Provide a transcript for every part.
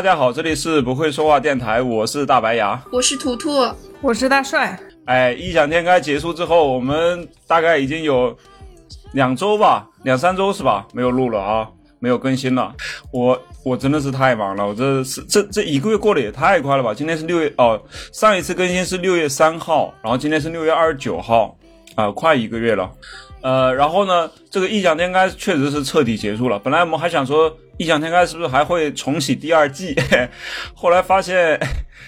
大家好，这里是不会说话电台，我是大白牙，我是图图，我是大帅。哎，异想天开结束之后，我们大概已经有两周吧，两三周是吧？没有录了啊，没有更新了。我我真的是太忙了，我这是这这一个月过得也太快了吧？今天是六月哦，上一次更新是六月三号，然后今天是六月二十九号，啊，快一个月了。呃，然后呢，这个异想天开确实是彻底结束了。本来我们还想说，异想天开是不是还会重启第二季？后来发现，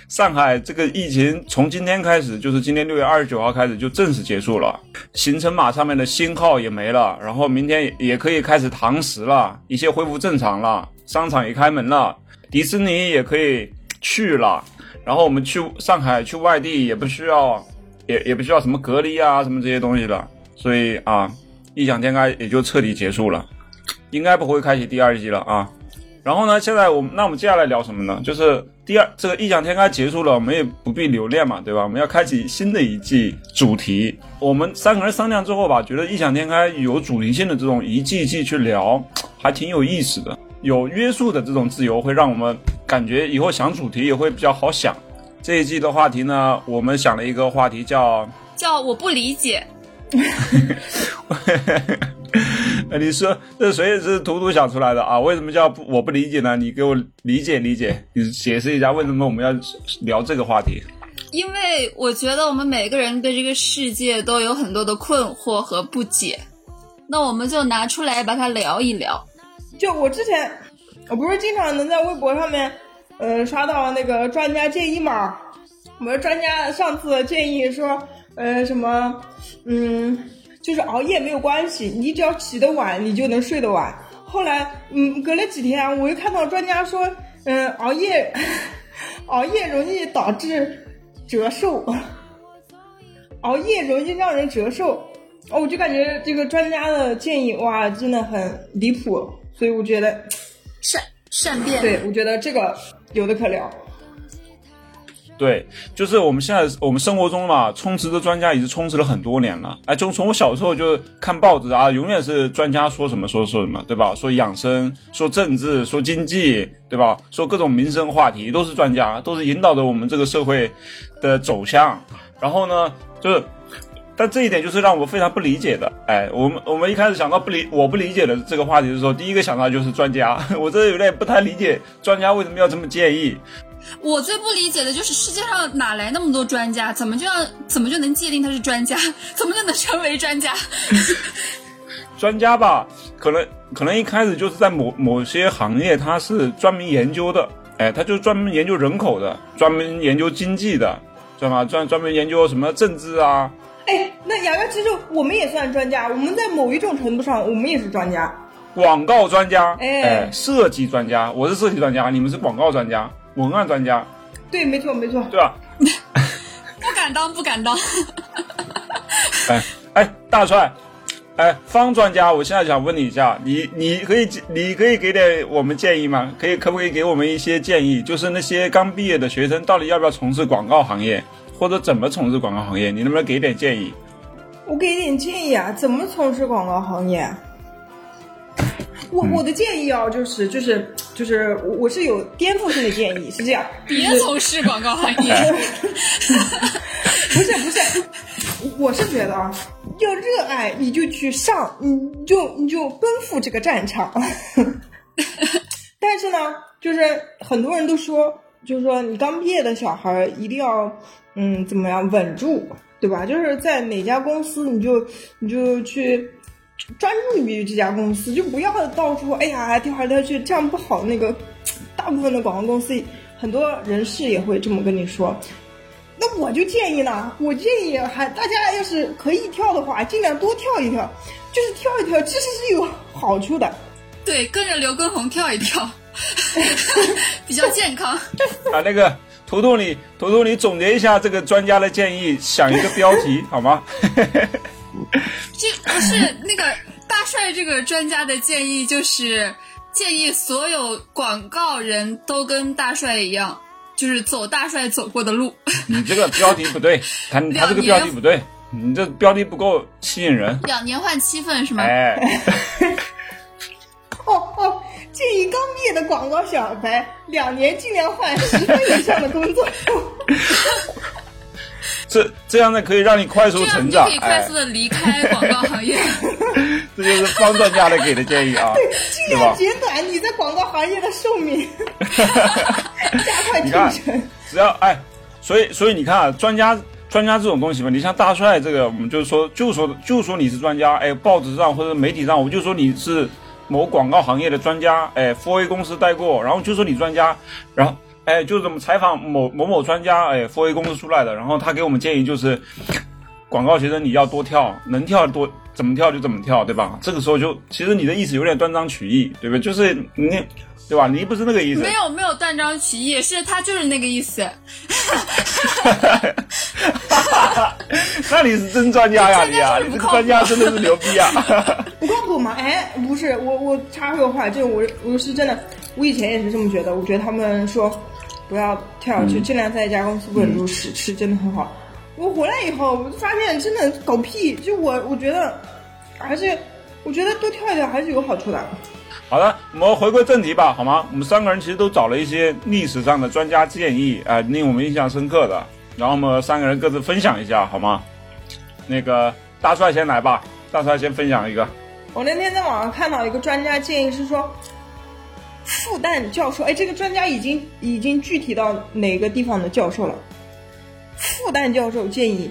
上海这个疫情从今天开始，就是今天六月二十九号开始就正式结束了。行程码上面的星号也没了，然后明天也可以开始堂食了，一切恢复正常了，商场也开门了，迪士尼也可以去了。然后我们去上海去外地也不需要，也也不需要什么隔离啊什么这些东西了。所以啊，异想天开也就彻底结束了，应该不会开启第二季了啊。然后呢，现在我们那我们接下来聊什么呢？就是第二这个异想天开结束了，我们也不必留恋嘛，对吧？我们要开启新的一季主题。我们三个人商量之后吧，觉得异想天开有主题性的这种一季一季去聊，还挺有意思的。有约束的这种自由，会让我们感觉以后想主题也会比较好想。这一季的话题呢，我们想了一个话题叫叫我不理解。你说这谁是图图想出来的啊？为什么叫不我不理解呢？你给我理解理解，你解释一下为什么我们要聊这个话题？因为我觉得我们每个人对这个世界都有很多的困惑和不解，那我们就拿出来把它聊一聊。就我之前，我不是经常能在微博上面，呃，刷到那个专家建议吗？我们专家上次建议说。呃，什么，嗯，就是熬夜没有关系，你只要起得晚，你就能睡得晚。后来，嗯，隔了几天，我又看到专家说，嗯，熬夜，熬夜容易导致折寿，熬夜容易让人折寿。哦，我就感觉这个专家的建议，哇，真的很离谱。所以我觉得善善变，对我觉得这个有的可聊。对，就是我们现在我们生活中嘛，充值的专家已经充斥了很多年了。哎，就从我小时候就看报纸啊，永远是专家说什么说说什么，对吧？说养生，说政治，说经济，对吧？说各种民生话题，都是专家，都是引导着我们这个社会的走向。然后呢，就是，但这一点就是让我非常不理解的。哎，我们我们一开始想到不理我不理解的这个话题的时候，第一个想到就是专家。我这有点不太理解专家为什么要这么建议。我最不理解的就是世界上哪来那么多专家？怎么就要怎么就能界定他是专家？怎么就能成为专家？专家吧，可能可能一开始就是在某某些行业，他是专门研究的，哎，他就专门研究人口的，专门研究经济的，知道吗？专专门研究什么政治啊？哎，那瑶瑶，其实我们也算专家，我们在某一种程度上，我们也是专家。广告专家，哎，设计专家，我是设计专家，你们是广告专家。文案专家，对，没错，没错，对吧？不敢当，不敢当。哎哎，大帅，哎，方专家，我现在想问你一下，你你可以你可以给点我们建议吗？可以可不可以给我们一些建议？就是那些刚毕业的学生，到底要不要从事广告行业，或者怎么从事广告行业？你能不能给点建议？我给点建议啊，怎么从事广告行业？我我的建议啊，就是就是就是我我是有颠覆性的建议，是这样，别从事广告行业。不是不是，我是觉得啊，要热爱你就去上，你就你就奔赴这个战场。但是呢，就是很多人都说，就是说你刚毕业的小孩一定要嗯怎么样稳住，对吧？就是在哪家公司你就你就去。专注于这家公司，就不要到处哎呀跳来跳去，这样不好。那个大部分的广告公司，很多人事也会这么跟你说。那我就建议呢，我建议还大家要是可以跳的话，尽量多跳一跳，就是跳一跳，其实是有好处的。对，跟着刘畊宏跳一跳，比较健康。啊，那个图图你图图你总结一下这个专家的建议，想一个标题好吗？这不是那个大帅这个专家的建议，就是建议所有广告人都跟大帅一样，就是走大帅走过的路。你这个标题不对，他他这个标题不对，你这标题不够吸引人。两年换七份是吗？哎。哦哦，建议刚毕业的广告小白两年尽量换十份以上的工作。这这样呢可以让你快速成长你可以，快哎速，的离开广告行业。这就是方专家的给的建议啊，尽对吧？量减短你在广告行业的寿命，加快你看进程。只要哎，所以所以你看啊，专家专家这种东西嘛，你像大帅这个，我们就是说就说就说你是专家，哎，报纸上或者媒体上，我们就说你是某广告行业的专家，哎，4A 公司带过，然后就说你专家，然后哎，就是怎么采访某某某专家，哎，4A 公司出来的，然后他给我们建议就是，广告学生你要多跳，能跳多怎么跳就怎么跳，对吧？这个时候就其实你的意思有点断章取义，对不对？就是你对吧？你不是那个意思，没有没有断章取义，是他就是那个意思。那你是真专家呀，这你啊，你这个专家真的是牛逼啊！不靠谱吗？哎，不是，我我插个话，就我我是真的，我以前也是这么觉得。我觉得他们说不要跳下去，尽量在一家公司稳住是、是真的很好。我回来以后，我就发现真的狗屁。就我我觉得还是，我觉得多跳一跳还是有好处的。好的，我们回归正题吧，好吗？我们三个人其实都找了一些历史上的专家建议，啊、令我们印象深刻的，然后我们三个人各自分享一下，好吗？那个大帅先来吧，大帅先分享一个。我那天在网上看到一个专家建议是说，复旦教授，哎，这个专家已经已经具体到哪个地方的教授了。复旦教授建议，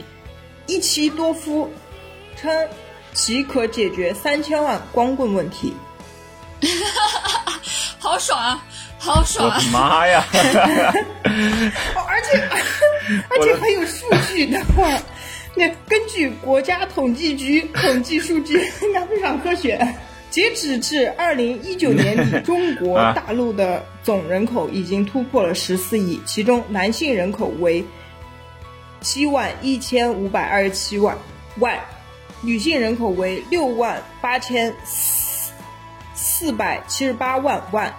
一妻多夫，称即可解决三千万光棍问题。好爽啊，好爽啊我的！妈呀！哦，而且 而且还有数据的话，那根据国家统计局统计数据，应该非常科学。截止至二零一九年底，中国大陆的总人口已经突破了十四亿，其中男性人口为七万一千五百二十七万万，女性人口为六万八千四四百七十八万万，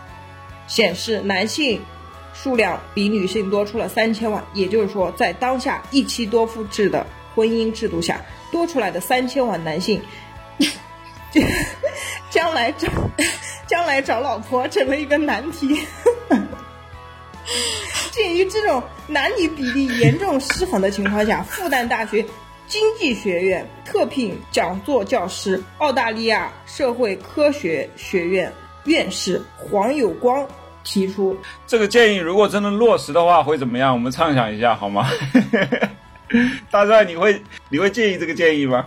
显示男性数量比女性多出了三千万，也就是说，在当下一妻多夫制的婚姻制度下，多出来的三千万男性，将来找将来找老婆成了一个难题。鉴于这种男女比例严重失衡的情况下，复旦大学经济学院特聘讲座教师、澳大利亚社会科学学院院士黄有光提出，这个建议如果真的落实的话，会怎么样？我们畅想一下好吗？大帅，你会你会介意这个建议吗？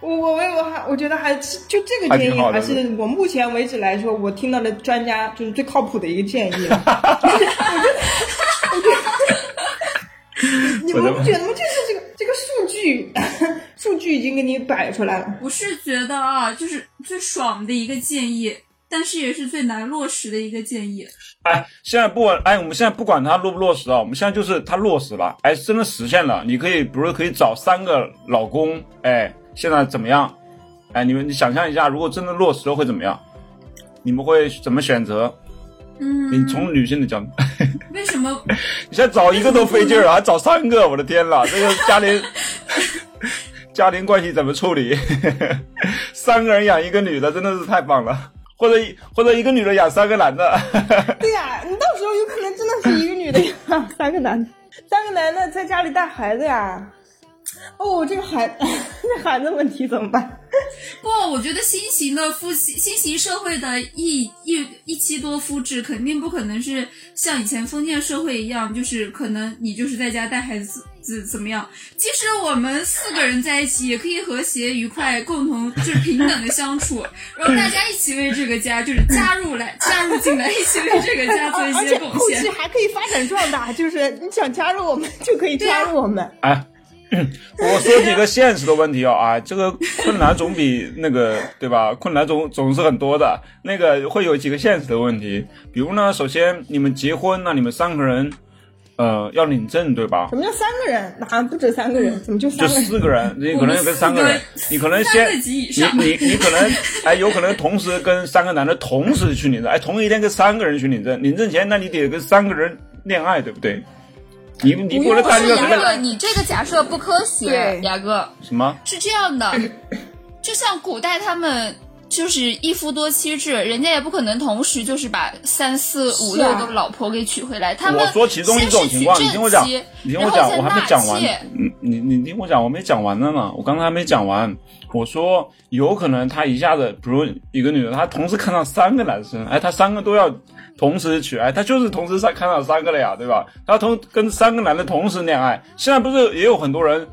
我我我我还我觉得还是就这个建议还是我目前为止来说，我听到的专家就是最靠谱的一个建议了。我觉得，我觉得，你们不觉得吗？就是这个这个数据，数据已经给你摆出来了。我是觉得啊，就是最爽的一个建议，但是也是最难落实的一个建议。哎，现在不管哎，我们现在不管它落不落实啊，我们现在就是它落实了，哎，真的实现了。你可以，比如说可以找三个老公，哎，现在怎么样？哎，你们你想象一下，如果真的落实了会怎么样？你们会怎么选择？嗯，你从女性的角度，为什么？你现在找一个都费劲儿，还找三个，我的天呐，这个家庭家庭关系怎么处理？三个人养一个女的，真的是太棒了。或者一或者一个女的养三个男的，对呀、你到时候有可能真的是一个女的养，三个男的，三个男的在家里带孩子呀。哦，这个孩 这孩子问题怎么办？不，我觉得新型的夫妻、新型社会的一一一妻多夫制，肯定不可能是像以前封建社会一样，就是可能你就是在家带孩子怎怎么样。即使我们四个人在一起，也可以和谐愉快、共同就是平等的相处，然后大家一起为这个家就是加入来、加入进来，一起为这个家做一些贡献后期。还可以发展壮大，就是你想加入我们就可以加入我们。哎，我说几个现实的问题哦，啊，这个困难总比那个 对吧？困难总总是很多的。那个会有几个现实的问题，比如呢，首先你们结婚那你们三个人，呃，要领证对吧什？么叫三个人？哪不止三个人？怎么就就三个人？四个人，你可能有跟三个人，你可能先你你你可能哎，有可能同时跟三个男的同时去领证，哎，同一天跟三个人去领证，领证前那你得跟三个人恋爱，对不对？你你不能不是单一个这个雅哥，你这个假设不科学对，雅哥。什么？是这样的，就像古代他们就就是一夫多妻制，人家也不可能同时就是把三四五六个老婆给娶回来。他们我说其中一种情况，先是你听我讲娶正妻，你听我讲，我还没讲完然后再纳妾。嗯，你你听我讲，我没讲完呢嘛，我刚才还没讲完。我说有可能他一下子，比如一个女的，她同时看到三个男生，哎，她三个都要同时娶，哎，他就是同时上看到三个了呀，对吧？她同跟三个男的同时恋爱，现在不是也有很多人，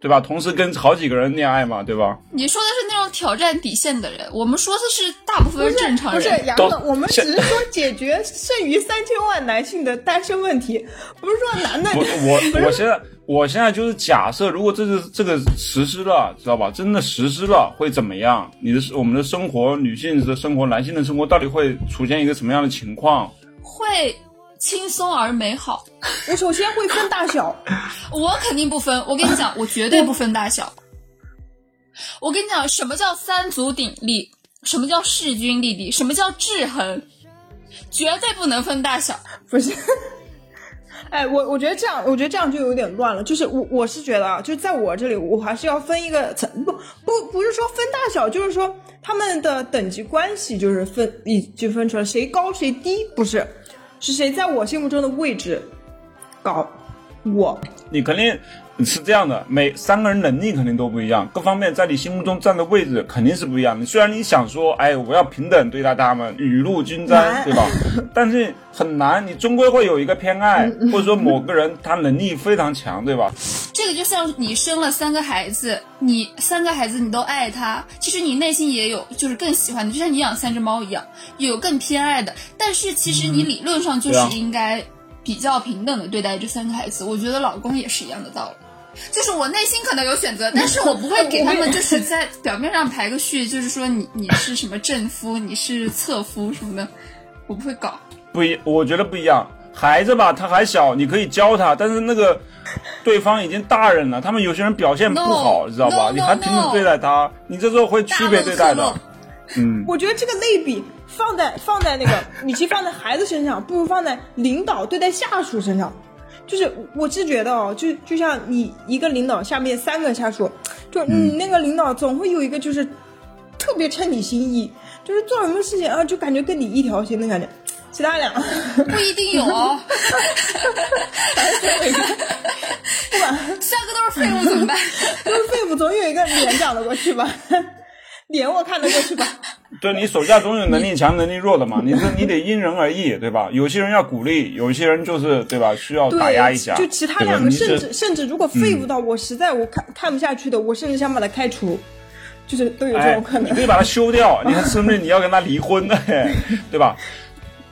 对吧？同时跟好几个人恋爱嘛，对吧？你说的是那种挑战底线的人，我们说的是大部分正常人不是杨总，我们只是说解决剩余三千万男性的单身问题，不是说男的我我我现在我现在就是假设，如果这是这个实施了，知道吧？真的实施了会怎么样？你的我们的生活，女性的生活，男性的生活，到底会出现一个什么样的情况？会轻松而美好。我首先会分大小，我肯定不分，我跟你讲，我绝对不分大小。我跟你讲，什么叫三足鼎立？什么叫势均力敌？什么叫制衡？绝对不能分大小。不是。哎，我我觉得这样，我觉得这样就有点乱了。就是我我是觉得啊，就是在我这里，我还是要分一个层，不不不是说分大小，就是说他们的等级关系就是分已就分出来谁高谁低，不是，是谁在我心目中的位置？高，我。你肯定是这样的，每三个人能力肯定都不一样，各方面在你心目中占的位置肯定是不一样的。虽然你想说，哎，我要平等对待他们，雨露均沾，对吧？但是很难，你终归会有一个偏爱，或者说某个人他能力非常强，对吧？这个就像你生了三个孩子，你三个孩子你都爱他，其实你内心也有就是更喜欢的，就像你养三只猫一样，有更偏爱的。但是其实你理论上就是应该比较平等的对待这三个孩子。我觉得老公也是一样的道理。就是我内心可能有选择，但是我不会给他们就是在表面上排个序，就是说你你是什么正夫，你是侧夫什么的，我不会搞。不一，我觉得不一样。孩子吧，他还小，你可以教他，但是那个 对方已经大人了，他们有些人表现不好 No，知道吧 no，你还平等对待他，你这时候会区别对待的。嗯，我觉得这个类比放在放在那个，与其放在孩子身上，不如放在领导对待下属身上。就是我是觉得哦，就就像你一个领导下面三个下属，就你那个领导总会有一个就是特别称你心意，就是做什么事情啊，就感觉跟你一条心的感觉。其他俩不一定有哦，不管三个都是废物怎么办？都是废物，总有一个脸长得过去吧，脸我看得过去吧。对你手下总有能力强、能力弱的嘛，你这 你得因人而异，对吧？有些人要鼓励，有些人就是对吧？需要，打压一下。就其他两个，甚至甚至如果废物到我实在我看、看不下去的，我甚至想把他开除，就是都有这哎种可，能。你可以把他 休掉，你看是不是你要跟他离婚呢？嘿对吧？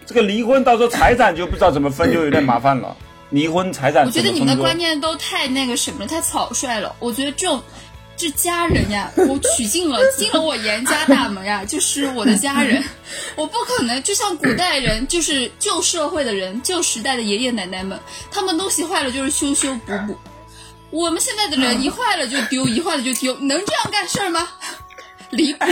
这个离婚到时候财产就不知道怎么分，就有点麻烦了。离婚财产我觉得你们的观念都太那个什么了，太草率了。我觉得这种这家人呀，我娶进了进了我严家大门呀，就是我的家人，我不可能就像古代人，就是旧社会的人，旧时代的爷爷奶奶们，他们东西坏了就是修修补补。我们现在的人一坏了就丢，一坏了就丢，能这样干事儿吗？离谱！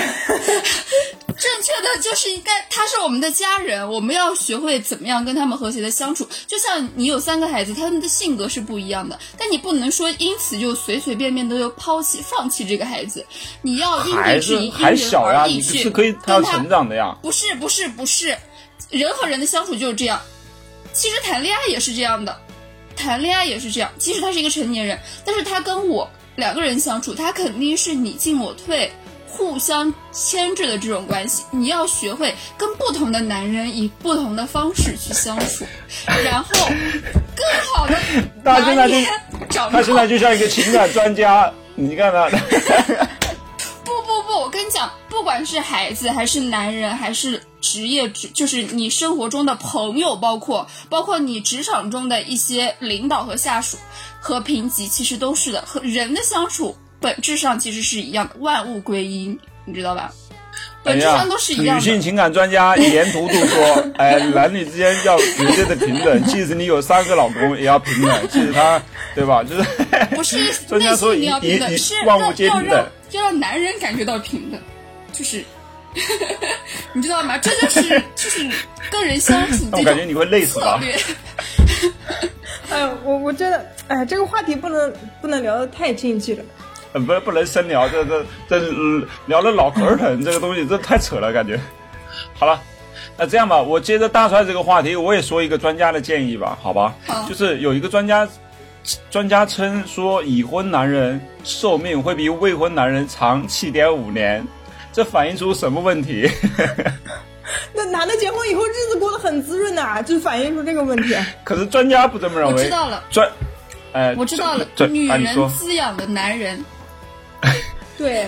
正确的就是应该，他是我们的家人，我们要学会怎么样跟他们和谐的相处。就像你有三个孩子，他们的性格是不一样的，但你不能说因此就随随便便都要抛弃、放弃这个孩子。你要因地制宜、因还人小呀，而异去你是可以他要跟他成长的呀。不是不是不是，人和人的相处就是这样。其实谈恋爱也是这样的，谈恋爱也是这样。即使他是一个成年人，但是他跟我两个人相处，他肯定是你进我退。互相牵制的这种关系，你要学会跟不同的男人以不同的方式去相处，然后更好的他现在就拿捏掌他现在就像一个情感专家，你看他，不不不，我跟你讲，不管是孩子还是男人，还是职业职，就是你生活中的朋友，包括包括你职场中的一些领导和下属和评级，其实都是的。和人的相处本质上其实是一样的，万物归因，你知道吧？本质上都是一样的。女性情感专家沿途都说，哎，男女之间要绝对的平等，即使你有三个老公也要平等，即使他，对吧？就是不是 专家内说一心你要平等，一是万物皆平等。要让男人感觉到平等，就是。你知道吗？这就是就是跟人相处这种我感觉你会累死吧？哎呦，我我真的，哎，这个话题不能不能聊得太禁忌了。呃不不能深聊，这这这聊的脑壳疼，这个东西这太扯了，感觉。好了，那这样吧，我接着大帅这个话题，我也说一个专家的建议吧，好吧？好就是有一个专家，专家称说已婚男人寿命会比未婚男人长七点五年，这反映出什么问题？那男的结婚以后日子过得很滋润呐、就反映出这个问题。可是专家不这么认为。我知道了，专，哎，我知道了，这女人滋养的男人，对，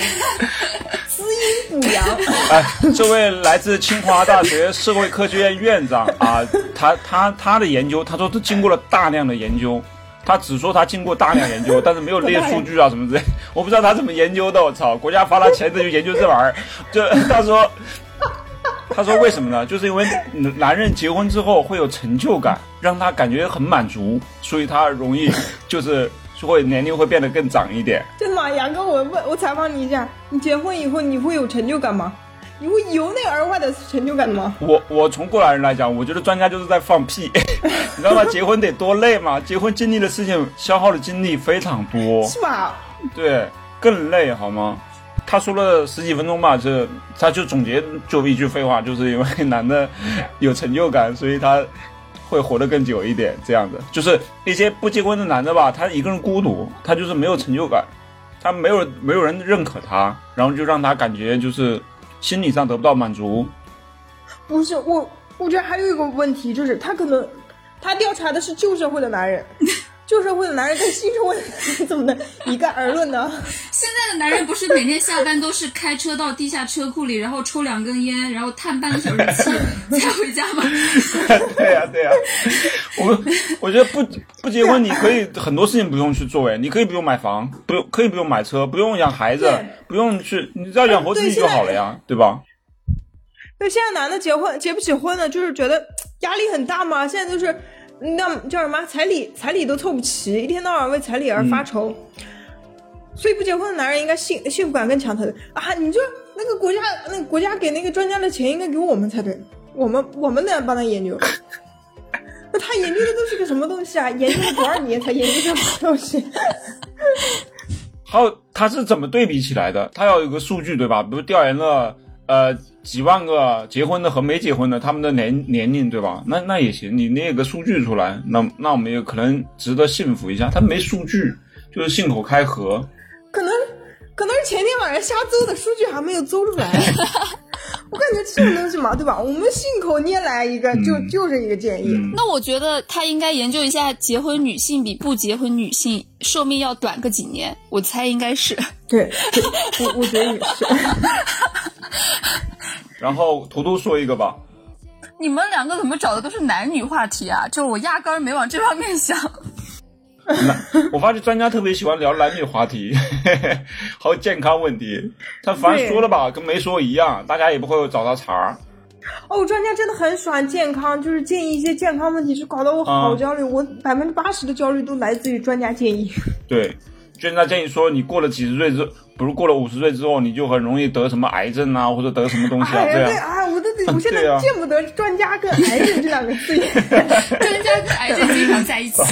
滋阴补阳。哎，这位来自清华大学社会科学院院长啊，他他他的研究，他说他经过了大量的研究，他只说他经过大量研究，但是没有列数据啊什么之类，我不知道他怎么研究的，我操，国家发他钱他就研究这玩意儿，就他说。他说：“为什么呢？就是因为男人结婚之后会有成就感，让他感觉很满足，所以他容易就是会年龄会变得更长一点。真的吗？杨哥，我问，我采访你一下，你结婚以后你会有成就感吗？你会由内而外的成就感吗？我我从过来人来讲，我觉得专家就是在放屁，你知道吗？结婚得多累吗？结婚经历的事情消耗的精力非常多，是吧？对，更累好吗？他说了十几分钟吧，这他就总结就一句废话，就是因为男的有成就感，所以他会活得更久一点。这样子，就是那些不结婚的男的吧，他一个人孤独，他就是没有成就感，他没有没有人认可他，然后就让他感觉就是心理上得不到满足。不是我，我觉得还有一个问题就是，他可能他调查的是旧社会的男人，旧社会的男人跟新社会的男人怎么能一概而论呢？现在的男人不是每天下班都是开车到地下车库里，然后抽两根烟，然后叹半个小时气才回家吗？对呀、对呀、我我觉得不不结婚，你可以很多事情不用去做，哎，你可以不用买房，不用可以不用买车，不用养孩子，不用去，你只要养活自己就好了呀，对吧？对，现在男的结婚结不起婚呢，就是觉得压力很大嘛。现在就是那叫什么彩礼，彩礼都凑不齐，一天到晚为彩礼而发愁。所以不结婚的男人应该幸幸福感更强才对啊！你就那个国家，那个国家给那个专家的钱应该给我们才对，我们我们得帮他研究。那他研究的都是个什么东西啊？研究了多少年才研究这么东西？还有他是怎么对比起来的？他要有个数据对吧？比如调研了呃几万个结婚的和没结婚的他们的年年龄对吧？那那也行，你列个数据出来，那那我们也可能值得信服一下。他没数据，就是信口开河。可能可能是前天晚上瞎诌的数据还没有诌出来。我感觉这种东西嘛，对吧？我们信口拈来一个，就就是一个建议。嗯，那我觉得他应该研究一下，结婚女性比不结婚女性寿命要短个几年，我猜应该是。对，对我我觉得也是。然后图图说一个吧。你们两个怎么找的都是男女话题啊？就我压根儿没往这方面想。那我发现专家特别喜欢聊男女话题，还有健康问题。他反正说了吧，跟没说一样，大家也不会找他茬儿。哦，专家真的很喜欢健康，就是建议一些健康问题，就搞得我好嗯焦虑。我百分之八十的焦虑都来自于专家建议。对，专家建议说，你过了几十岁之，不是过了五十岁之后，你就很容易得什么癌症啊，或者得什么东西啊，对，对啊。哎，我都得，我现在见不得专家跟癌症这两个字眼。专家跟癌症经常在一起。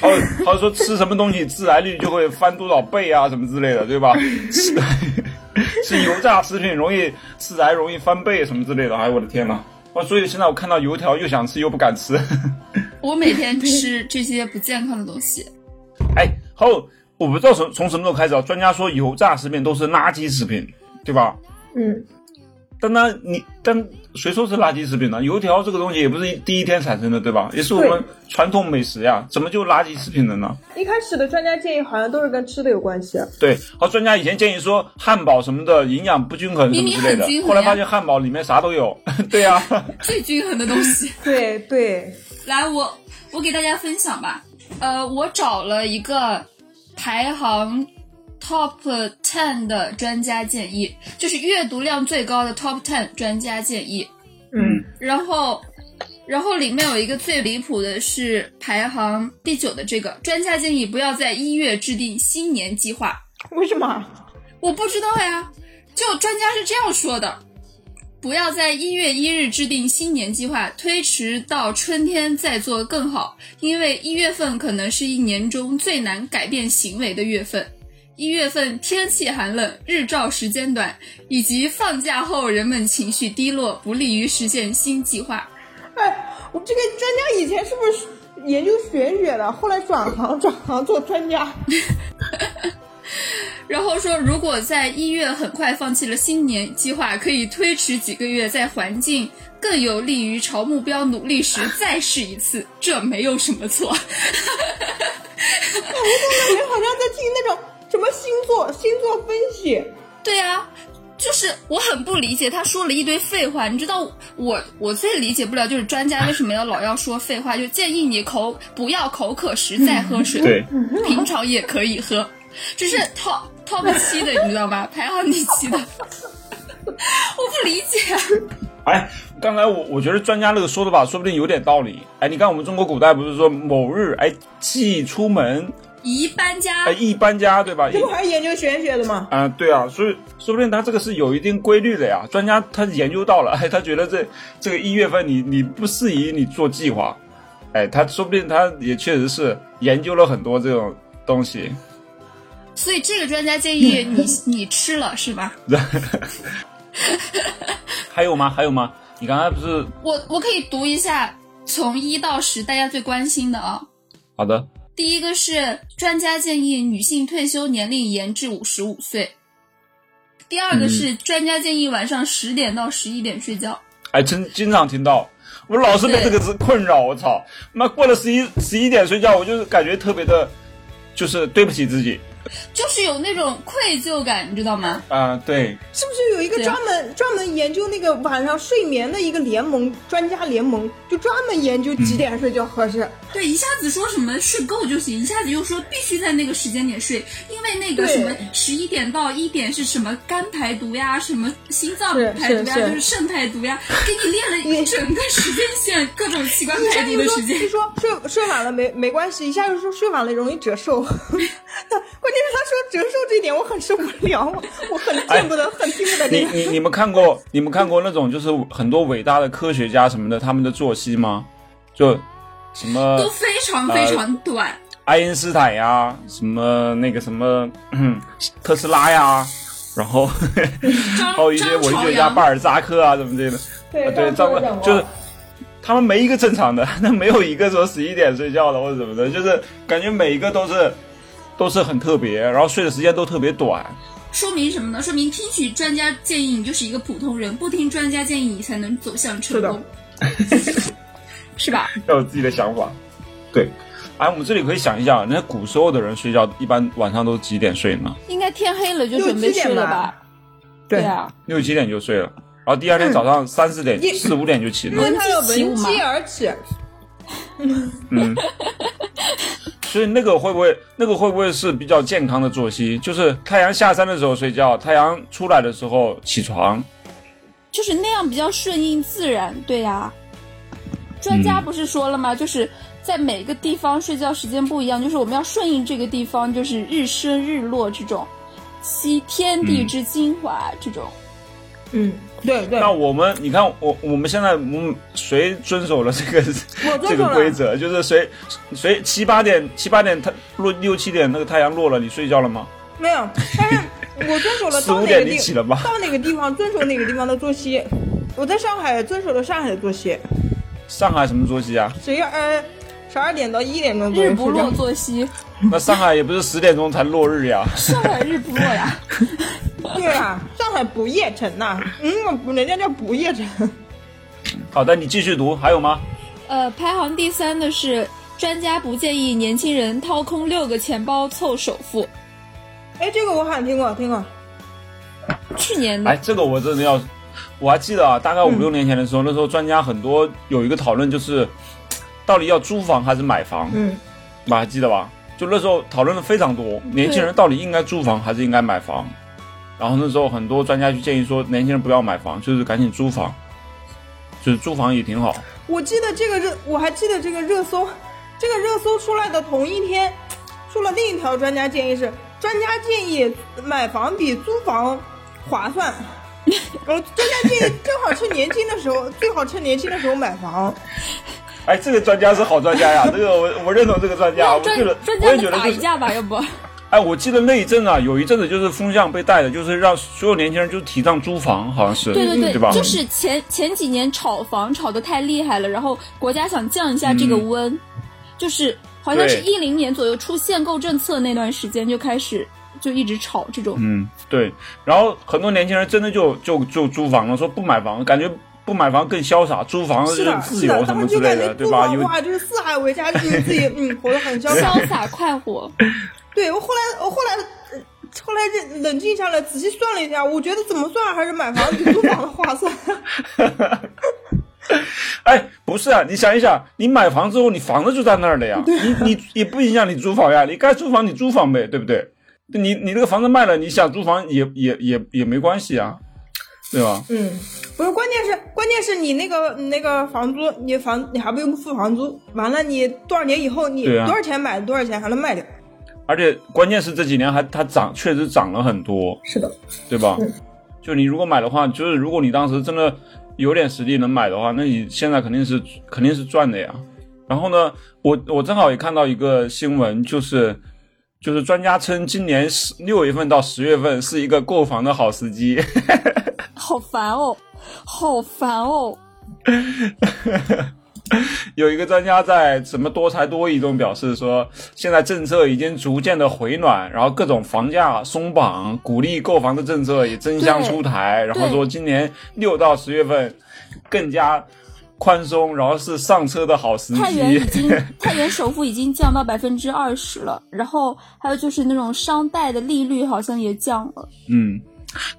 还有还有说吃什么东西致癌率就会翻多少倍啊，什么之类的，对吧？吃 吃油炸食品容易致癌，容易翻倍什么之类的。哎，我的天呐！哦，所以现在我看到油条又想吃又不敢吃。我每天吃这些不健康的东西。哎，还有我不知道从从什么时候开始啊，专家说油炸食品都是垃圾食品，对吧？嗯，但那你但谁说是垃圾食品呢？油条这个东西也不是第一天产生的，对吧？也是我们传统美食呀，怎么就垃圾食品了呢？一开始的专家建议好像都是跟吃的有关系。对，好，专家以前建议说汉堡什么的营养不均衡什么之类的后来发现汉堡里面啥都有。对呀、最均衡的东西。对对，来，我我给大家分享吧。呃，我找了一个排行 top ten 的专家建议，就是阅读量最高的 top ten 专家建议。嗯，然后，然后里面有一个最离谱的是排行第九的这个专家建议，不要在一月制定新年计划。为什么？我不知道呀，就专家是这样说的：不要在一月一日制定新年计划，推迟到春天再做更好，因为一月份可能是一年中最难改变行为的月份。一月份天气寒冷，日照时间短，以及放假后人们情绪低落，不利于实现新计划。哎，我这个专家以前是不是研究玄学的？后来转行转行做专家。然后说，如果在一月很快放弃了新年计划，可以推迟几个月，在环境更有利于朝目标努力时再试一次，这没有什么错。我感觉好像在听那种什么星座星座分析。对啊，就是我很不理解，他说了一堆废话。你知道我我最理解不了就是专家为什么要老要说废话，就建议你口不要口渴时再喝水，对，平常也可以喝。只是 top top 七的，你知道吧？排行第七的，我不理解。哎，刚才我我觉得专家那个说的吧，说不定有点道理。哎，你看我们中国古代不是说某日哎忌出门宜搬家，哎宜搬家对吧？这不还是研究玄学的吗？啊，对啊，所以说不定他这个是有一定规律的呀。专家他研究到了，哎，他觉得这这个一月份你你不适宜你做计划，哎，他说不定他也确实是研究了很多这种东西。所以这个专家建议你你吃了是吧？还有吗？还有吗？你刚才不是我我可以读一下从一到十大家最关心的啊。好的。第一个是专家建议女性退休年龄延至五十五岁。第二个是专家建议晚上十点到十一点睡觉。哎，经经常听到，我老是被这个字困扰。我操，妈过了十一十一点睡觉，我就感觉特别的，就是对不起自己。就是有那种愧疚感，你知道吗？啊，对。是不是有一个专门专门研究那个晚上睡眠的一个联盟专家联盟，就专门研究几点睡觉合适？对，一下子说什么睡够就行，一下子又说必须在那个时间点睡，因为那个什么十一点到一点是什么肝排毒呀，什么心脏排毒呀，就是肾排毒呀，给你列了一整个时间线，各种器官排毒的时间。就说睡睡晚了没没关系，一下又说睡晚了容易折寿。关键是他说折寿这一点我很受不了，我我很见不得，很听不得。你你你们看过你们看过那种就是很多伟大的科学家什么的他们的作息吗？就什么都非常非常短。爱因斯坦呀，什么那个什么 特斯拉呀，然后 还有一些文学家巴尔扎克啊什么之类的。对对，张就是他们没一个正常的，那没有一个说十一点睡觉的或者怎么的，就是感觉每一个都是。都是很特别，然后睡的时间都特别短，说明什么呢？说明听取专家建议你就是一个普通人，不听专家建议你才能走向成功，是 吧？要有自己的想法，对。哎，我们这里可以想一想，那古时候的人睡觉一般晚上都几点睡呢？应该天黑了就准备睡了吧？对啊，六七点就睡了，然后第二天早上三四点、四五点就起了，因为他要闻鸡而起。嗯。所以那个会不会，那个会不会是比较健康的作息？就是太阳下山的时候睡觉，太阳出来的时候起床，就是那样比较顺应自然，对呀。专家不是说了吗？就是在每个地方睡觉时间不一样，就是我们要顺应这个地方，就是日升日落这种，吸天地之精华这种。嗯。对对，那我们你看我我们现在嗯谁遵守了这个这个规则？就是谁谁七八点七八点太落六七点那个太阳落了，你睡觉了吗？没有，但是我遵守了。四五点你起了吗？到哪个地方遵守哪个地方的作息？我在上海遵守了上海的作息。上海什么作息啊？十二十二点到一点钟日不落作息。那上海也不是十点钟才落日呀？上海日不落呀。对啊，上海不夜城呐，嗯，人家叫不夜城。好的，你继续读，还有吗？呃，排行第三的是专家不建议年轻人掏空六个钱包凑首付。哎，这个我好像听过，听过。去年的。哎，这个我真的要，我还记得啊，大概五六年前的时候，那时候专家很多有一个讨论，就是到底要租房还是买房？嗯，我还记得吧？就那时候讨论的非常多，年轻人到底应该租房还是应该买房？然后那时候很多专家就建议说，年轻人不要买房，就是赶紧租房，就是租房也挺好。我记得这个热，我还记得这个热搜，这个热搜出来的同一天，出了另一条专家建议是，专家建议买房比租房划算。然后专家建议正好趁年轻的时候，最好趁年轻的时候买房。哎，这个专家是好专家呀，这个我我认同这个专家，我觉得我也觉得打一架吧，要不。哎，我记得那一阵啊，有一阵子就是风向被带的，就是让所有年轻人就提倡租房，好像是，对对对吧？就是前前几年炒房炒的太厉害了，然后国家想降一下这个温，就是好像是一零年左右出限购政策那段时间就开始就一直炒这种。嗯，对。然后很多年轻人真的就就就租房了，说不买房，感觉不买房更潇洒，租房自由什么之类的，对吧？哇，就是四海为家，就是自己嗯活得很潇洒、潇洒快活。对我后来，我后来，后来这冷静下来，仔细算了一下，我觉得怎么算还是买房比租房划算。哎，不是啊，你想一想，你买房之后，你房子就在那儿了呀，你你也不影响你租房呀，你该租房你租房呗，对不对？你你那个房子卖了，你想租房也也也也没关系啊，对吧？嗯，不是，关键是关键是你那个你那个房租，你房你还不用付房租，完了你多少年以后你多少钱买的多少钱还能卖掉。而且关键是这几年还它涨，确实涨了很多。是的，对吧？就你如果买的话，就是如果你当时真的有点实力能买的话，那你现在肯定是肯定是赚的呀。然后呢，我我正好也看到一个新闻，就是就是专家称今年十六月份到十月份是一个购房的好时机。好烦哦，好烦哦。有一个专家在什么多才多艺中表示说，现在政策已经逐渐的回暖，然后各种房价松绑、鼓励购房的政策也争相出台，然后说今年六到十月份更加宽松，然后是上车的好时机。太原已经 太原首付已经降到百分之二十了，然后还有就是那种商贷的利率好像也降了。嗯，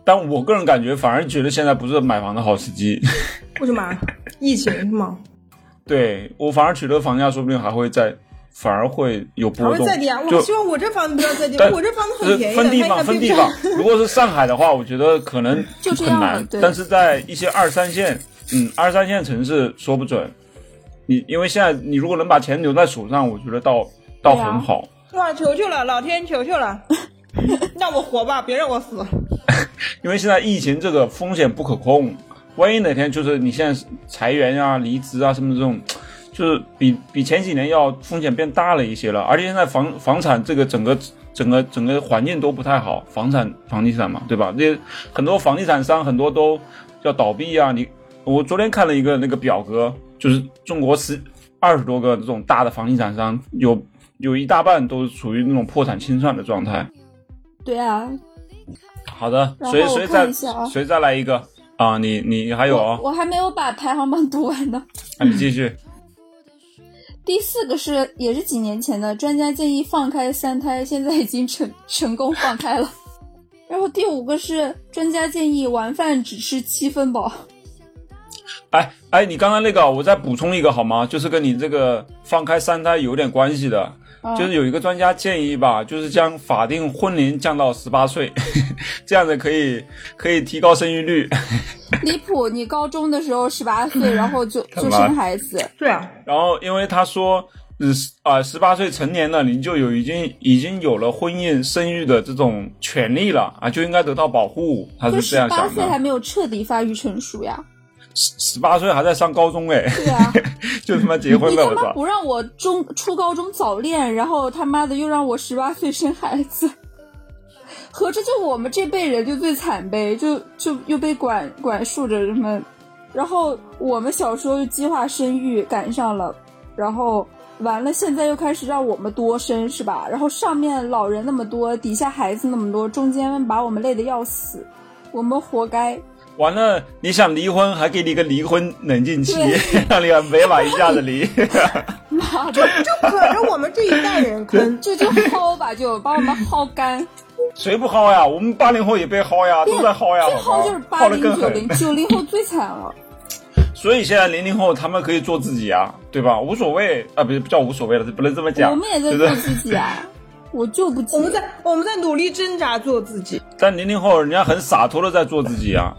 但我个人感觉反而觉得现在不是买房的好时机。为什么？疫情是吗？对我反而取得房价说不定还会再，反而会有波动。再跌，我希望我这房子不要再跌。我这房子很便宜分地方，分地方。如果是上海的话，我觉得可能 很难。但是在一些二三线，嗯，二三线城市说不准。你因为现在你如果能把钱留在手上，我觉得倒倒很好。哇，求求了，老天求求了，让我活吧，别让我死。因为现在疫情这个风险不可控。万一哪天就是你现在裁员呀、离职啊什么这种，就是比比前几年要风险变大了一些了。而且现在房房产这个整个整个整个环境都不太好，房产房地产嘛，对吧？那很多房地产商很多都要倒闭啊。你我昨天看了一个那个表格，就是中国十二十多个这种大的房地产商，有有一大半都是处于那种破产清算的状态。对啊。好的，谁谁再谁再来一个。啊，你你还有啊？我还没有把排行榜 读完呢。那你继续。第四个是也是几年前的，专家建议放开三胎，现在已经成成功放开了。然后第五个是专家建议晚饭只吃七分饱。哎哎，你刚刚那个，我再补充一个好吗？就是跟你这个放开三胎有点关系的。就是有一个专家建议吧，就是将法定婚龄降到十八岁，这样子可以可以提高生育率。离谱！你高中的时候十八岁，然后就就生孩子。对啊。然后因为他说，嗯啊，十八岁成年了，你就有已经已经有了婚姻生育的这种权利了啊，就应该得到保护。他是这样想的。十八岁还没有彻底发育成熟呀。十十八岁还在上高中哎，对啊，就他妈结婚了，你他妈不让我中初高中早恋，然后他妈的又让我十八岁生孩子，合着就我们这辈人就最惨呗，就就又被管管束着什么，然后我们小时候又计划生育赶上了，然后完了现在又开始让我们多生是吧？然后上面老人那么多，底下孩子那么多，中间把我们累得要死，我们活该。完了，你想离婚，还给你个离婚冷静期，让你没法一下子离。妈的，就可着我们这一代人坑，就就薅吧，就把我们薅干。谁不薅呀？我们八零后也被薅呀，都在薅呀。最薅就是八零九零，九零后最惨了。所以现在零零后他们可以做自己啊，对吧？无所谓啊，不是不叫无所谓了，不能这么讲。我们也在做自己啊，我就不。我们在我们在努力挣扎做自己。但零零后人家很洒脱的在做自己啊。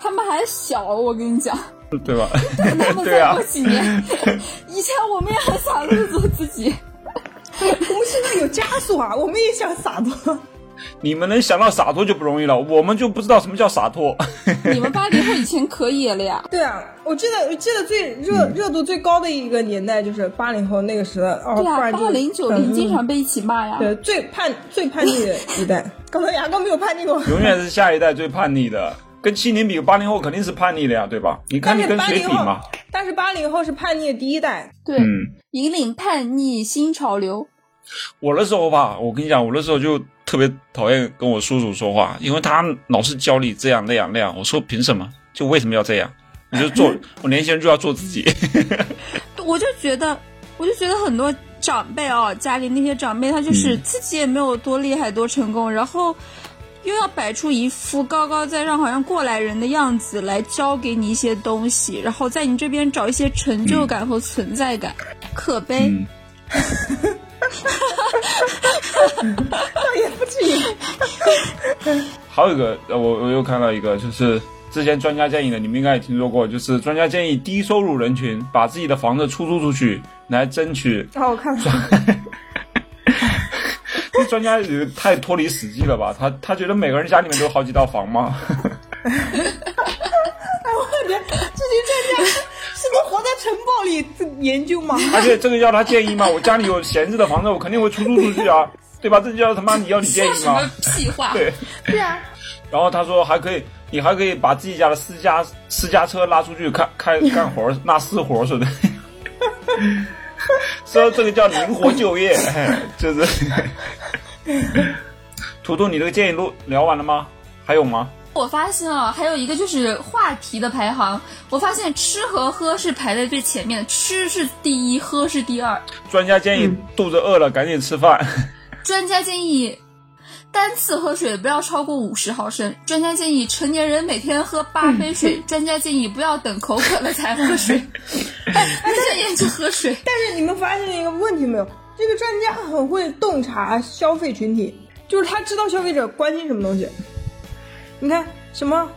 他们还小，我跟你讲，对吧？他们再过几年，以前我们也很洒脱做自己，我们现在有枷锁啊，我们也想洒脱。你们能想到洒脱就不容易了，我们就不知道什么叫洒脱。你们八零后以前可以了呀。对啊，我记得我记得最热、热度最高的一个年代就是八零后那个时代，哦，对啊，八零九零嗯经常被一起骂呀。对最叛最叛逆的一代。刚才牙膏没有叛逆过，永远是下一代最叛逆的，跟七零比，八零后肯定是叛逆的呀，对吧？你看你跟谁比嘛？，但是八零后是叛逆的第一代。对，嗯，引领叛逆新潮流。我那时候吧，我跟你讲，我那时候就特别讨厌跟我叔叔说话，因为他老是教你这样那样那样。我说凭什么？就为什么要这样？你就做，我年轻人就要做自己。我就觉得，我就觉得很多长辈哦，家里那些长辈，他就是嗯自己也没有多厉害、多成功，然后又要摆出一副高高在上、好像过来人的样子来教给你一些东西，然后在你这边找一些成就感和存在感，可悲。嗯，倒也不至于。还有一个，呃，我我又看到一个，就是之前专家建议的，你们应该也听说过，就是专家建议低收入人群把自己的房子出租出去，来争取。啊，我看到，这专家也太脱离实际了吧？他他觉得每个人家里面都有好几套房吗？哎，我的这些专家是不活在城堡里研究吗？而且这个要他建议吗？我家里有闲置的房子，我肯定会出租出去啊，对吧？这叫他妈你要你建议吗？屁话？对。对啊，然后他说还可以，你还可以把自己家的私家私家车拉出去开开干活儿，拉私活儿似的。说这个叫灵活就业，哎 就是。图图，你这个建议录聊完了吗？还有吗？我发现啊，还有一个就是话题的排行，我发现吃和喝是排在最前面的，吃是第一，喝是第二。专家建议肚子饿了赶紧吃饭。专家建议单次喝水不要超过五十毫升。专家建议成年人每天喝八杯水。专家建议不要等口渴了才喝水。专家研究喝水。但是你们发现一个问题没有？这个专家很会洞察消费群体，就是他知道消费者关心什么东西。你看什么，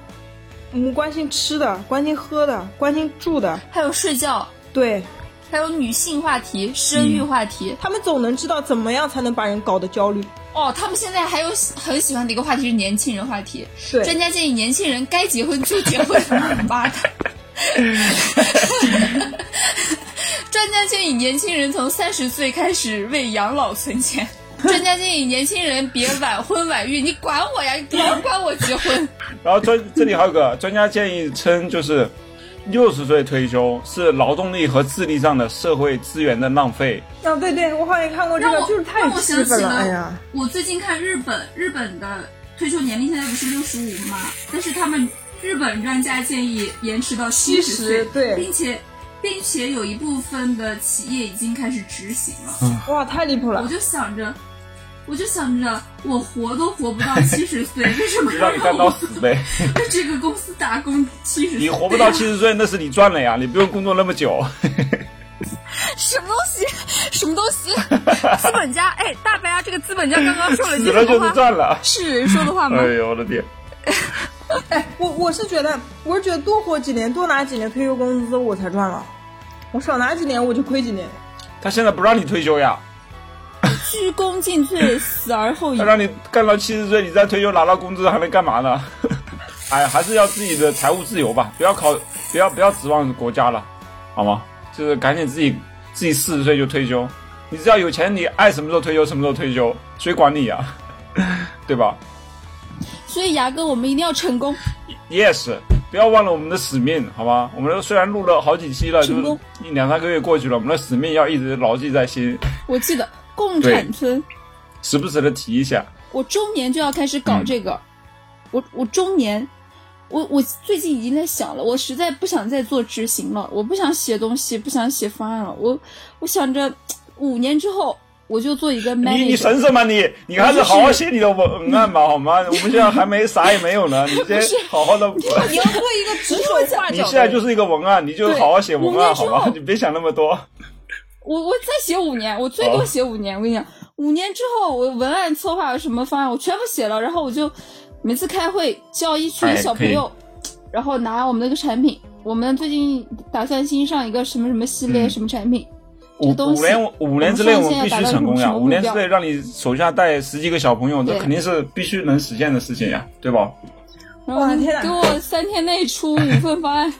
我们关心吃的，关心喝的，关心住的，还有睡觉，对还有女性话题、生育话题。他们总能知道怎么样才能把人搞得焦虑。哦，他们现在还有喜很喜欢的一个话题是年轻人话题。对专家建议年轻人该结婚就结婚。妈的！专家建议年轻人从三十岁开始为养老存钱。专家建议年轻人别晚婚晚育，你管我呀？你管不管我结婚？然后专这里还有个专家建议称，就是六十岁退休是劳动力和智力上的社会资源的浪费。啊，对对，我好像看过这个，让我就是太让我气愤了，想起了哎呀，我最近看日本，日本的退休年龄现在不是六十五吗？但是他们日本专家建议延迟到七十岁，70对并且并且有一部分的企业已经开始执行了。哇，太离谱了。我就想着，我就想着，我活都活不到 七十岁，为什么要让你干到死呗！在这个公司打工七十？你活不到七十岁，那是你赚了呀，你不用工作那么久。什么东西？什么东西？资本家，哎，大白啊，这个资本家刚刚说了句什么话？赚了。是人说的话吗？哎呦我的天！哎，我我是觉得，我是觉得多活几年，多拿几年退休工资，我才赚了。我少拿几年，我就亏几年。他现在不让你退休呀，鞠躬尽瘁，死而后已他。让你干到七十岁，你再退休拿到工资还能干嘛呢？哎，还是要自己的财务自由吧，不要考，不要不要指望国家了，好吗？就是赶紧自己自己四十岁就退休，你只要有钱，你爱什么时候退休什么时候退休，谁管你呀？对吧所以牙哥，我们一定要成功。？Yes，不要忘了我们的使命，好吗？我们虽然录了好几期了，就是一两三个月过去了，我们的使命要一直牢记在心，我记得共产村，时不时的提一下。我中年就要开始搞这个。我我中年，我我最近已经在想了，我实在不想再做执行了，我不想写东西，不想写方案了。我我想着五年之后我就做一个你你。省什么你？你还是好好写你的文案吧，好吗？我们现在还没啥也没有呢，你先好好的。你要做一个指手画脚。你现在就是一个文案，你就好好写文案好吗？你别想那么多。我我再写五年，我最多写五年。我跟你讲，五年之后我文案策划有什么方案，我全部写了，然后我就每次开会叫一群哎小朋友，然后拿我们那个产品，我们最近打算新上一个什么什么系列、嗯什么产品，五这东西五年五年之内我们必须成功呀！五年之内让你手下带十几个小朋友，这肯定是必须能实现的事情呀，对吧？然后给我三天内出五份方案，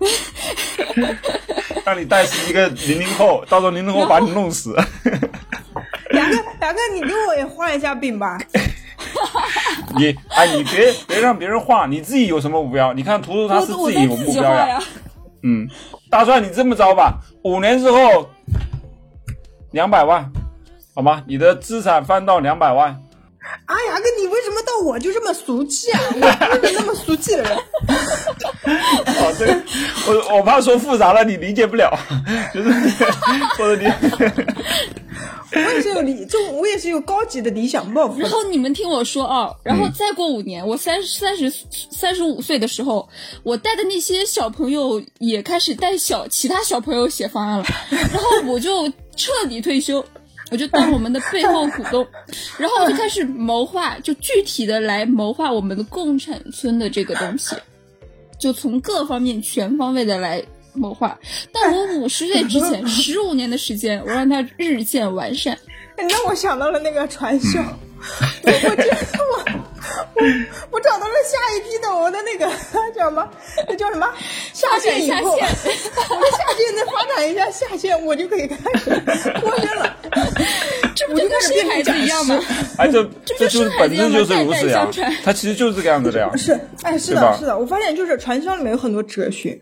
让你带十一个零零后，到时候零零后把你弄死。杨哥，杨哥，你给我也画一下饼吧。你哎，你别别让别人画，你自己有什么目标？你看图图他是自己有目标呀。呀。嗯，大帅，你这么着吧，五年之后两百万，好吗？你的资产翻到两百万。啊，牙哥，你为什么到我就这么俗气啊？我不是那么俗气的人。哦，这个我我怕说复杂了你理解不了，就是或者你 我也是有理，就我也是有高级的理想抱负然。后你们听我说啊，然嗯后再过五年，我三三十三十五岁的时候，我带的那些小朋友也开始带小其他小朋友写方案了，然后我就彻底退休，我就当我们的背后股东，然后我就开始谋划，就具体的来谋划我们的共产村的这个东西，就从各方面全方位的来。谋划，但我五十岁之前，十五年的时间，我让它日渐完善。你让我想到了那个传销，我我觉得我我 我找到了下一批的我的那个 叫什么？那叫什么？下线以后，我下的下线再发展一下下线，我就可以开始脱身了。这不就跟生孩子一样吗？哎，这这这就是本质就是如此呀代代相传，它其实就是这个样子的呀。是，哎，是的，是的，我发现就是传销里面有很多哲学。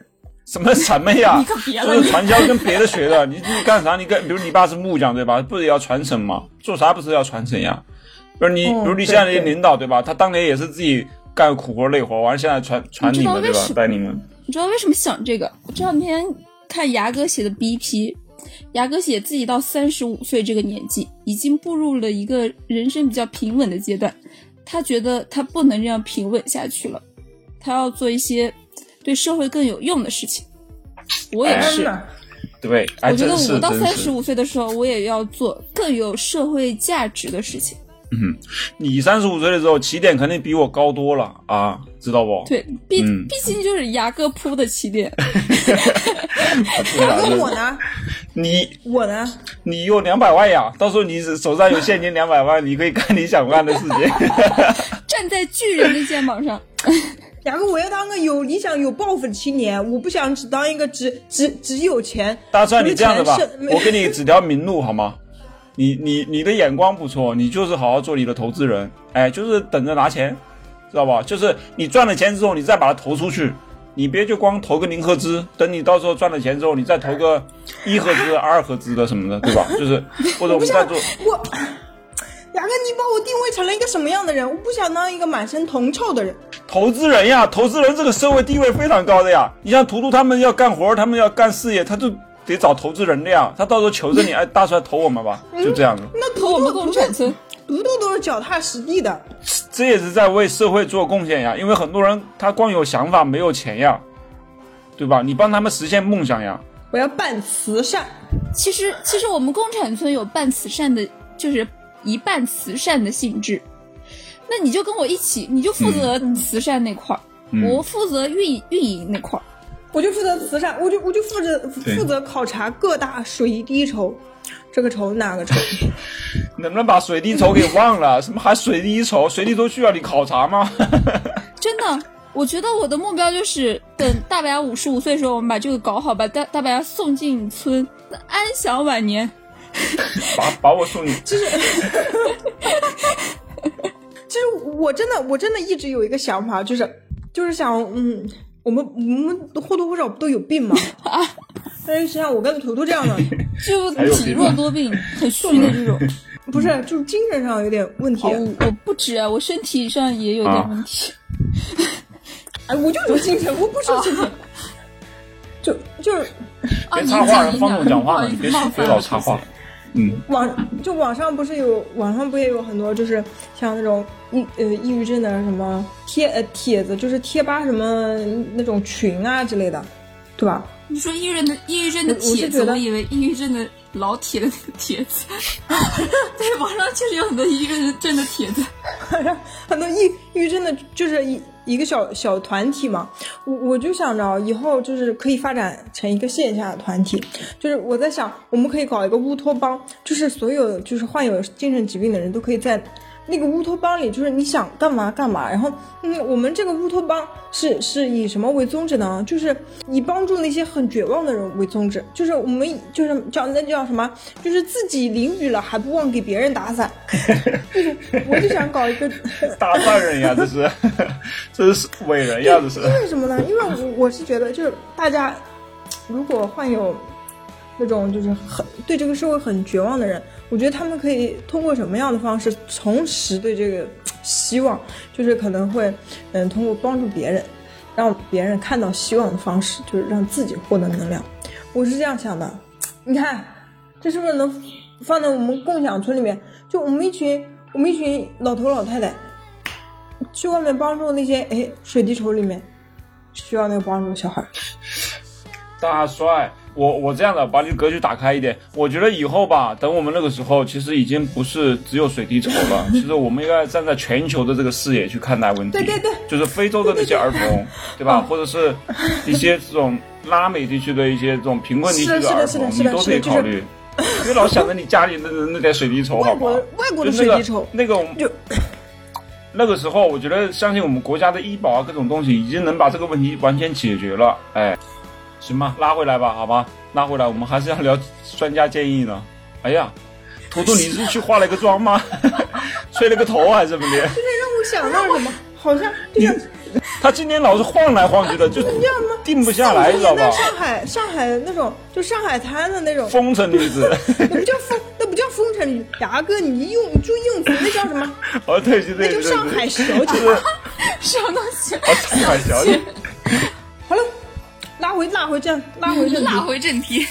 什么什么呀？你可别了就是传销跟别的学的，你你干啥？你跟比如你爸是木匠对吧？不是也要传承吗？做啥不是要传承呀？比如你，嗯比如你现在的领导对吧？他当年也是自己干苦活累活，完了现在传传你们对吧你知道为什？么带你们。你知道为什么想这个？我这两天看牙哥写的 BP，牙哥写自己到三十五岁这个年纪，已经步入了一个人生比较平稳的阶段，他觉得他不能这样平稳下去了，他要做一些对社会更有用的事情。我也是，对，哎，我觉得我到。三十五岁的时候，我也要做更有社会价值的事情。嗯，你三十五岁的时候起点肯定比我高多了啊，知道不？对，毕、嗯毕竟就是牙哥铺的起点。对啊那我呢？你我呢？你有两百万呀，到时候你手上有现金两百万，你可以干你想干的事情。站在巨人的肩膀上，牙哥，我要当个有理想、有抱负的青年，我不想只当一个只只只有钱。大帅，你这样子吧我给你指条明路好吗？你你你的眼光不错，你就是好好做你的投资人，哎，就是等着拿钱，知道吧？就是你赚了钱之后，你再把它投出去，你别就光投个零赫兹，等你到时候赚了钱之后，你再投个一赫兹、二赫兹的什么的，对吧？就是 或者我们再做，我，雅哥，你把我定位成了一个什么样的人？我不想当一个满身铜臭的人。投资人呀，投资人这个社会地位非常高的呀。你像图图他们要干活，他们要干事业，他就得找投资人的呀。他到时候求着你，哎，大帅投我们吧，就这样子。那投我们共产村。独独都是脚踏实地的。这也是在为社会做贡献呀。因为很多人他光有想法没有钱呀，对吧？你帮他们实现梦想呀。我要办慈善，其实，其实我们共产村有办慈善的，就是一半慈善的性质。那你就跟我一起，你就负责慈善那块儿，嗯我负责运运营那块儿。我就负责慈善，我就我就负责负责考察各大水滴筹，这个筹那个筹。能不能把水滴筹给忘了？什么还水滴筹？水滴筹需要你考察吗？真的，我觉得我的目标就是等大白牙五十五岁的时候，我们把这个搞好，把大大白牙送进村，安享晚年。把把我送你，其实我真的我真的一直有一个想法，就是就是想，嗯，我们我们或多或少都有病嘛。啊。但是像我跟图图这样的，就体弱多病、很虚的这种。不是就是精神上有点问题。哦，我我不止啊，我身体上也有点问题。哎，我就说精神，我不说身体。就就是啊，别你插话方讲你讲总讲话你别别冒犯了老插话。嗯，网就网上不是有网上不也有很多就是像那种抑呃抑郁症的什么贴呃帖子，就是贴吧什么那种群啊之类的，对吧？你说抑郁症的抑郁症的帖子，我以为抑郁症的老铁的那个帖子。对，网上确实有很多抑郁症的帖子。很多抑抑郁症的，就是也一个小小团体嘛，我我就想着以后就是可以发展成一个线下的团体，就是我在想，我们可以搞一个乌托邦，就是所有就是患有精神疾病的人都可以在。那个乌托邦里，就是你想干嘛干嘛。然后，嗯，我们这个乌托邦是是以什么为宗旨呢？就是以帮助那些很绝望的人为宗旨。就是我们就是叫那叫什么？就是自己淋雨了还不忘给别人打伞。就是我就想搞一个 大善人呀，这是，这是伟人呀，这是。为什么呢？因为我我是觉得，就是大家如果患有那种就是很对这个社会很绝望的人。我觉得他们可以通过什么样的方式重拾对这个希望？就是可能会，嗯，通过帮助别人，让别人看到希望的方式，就是让自己获得能量。我是这样想的。你看，这是不是能放在我们共享村里面？就我们一群，我们一群老头老太太，去外面帮助那些哎水滴筹里面需要那个帮助的小孩。大帅。我我这样的把你的格局打开一点，我觉得以后吧，等我们那个时候，其实已经不是只有水滴筹了，其实我们应该站在全球的这个视野去看待问题。对对对，就是非洲的那些儿童，对吧？或者是一些这种拉美地区的一些这种贫困地区的儿童，你都可以考虑。别老想着你家里那那点水滴筹，好吧？外国的水滴筹，那个就 那个时候，我觉得相信我们国家的医保啊，各种东西已经能把这个问题完全解决了。哎。行吧，拉回来吧，好吧，拉回来，我们还是要聊专家建议呢。哎呀，图图，你是去化了个妆吗？吹了个头还是怎么的？今天让我想到什么，好像就像他今天老是晃来晃去的，就定不下来，知道吧？上海上海那种，就上海滩的那种风尘女子，那不叫风，那不叫风尘女。牙哥，你用注意用词，那叫什么？哦，对对对，那就上海小姐，什么东西？哦，上海小姐。好了。拉回拉回正拉回正 拉回正题。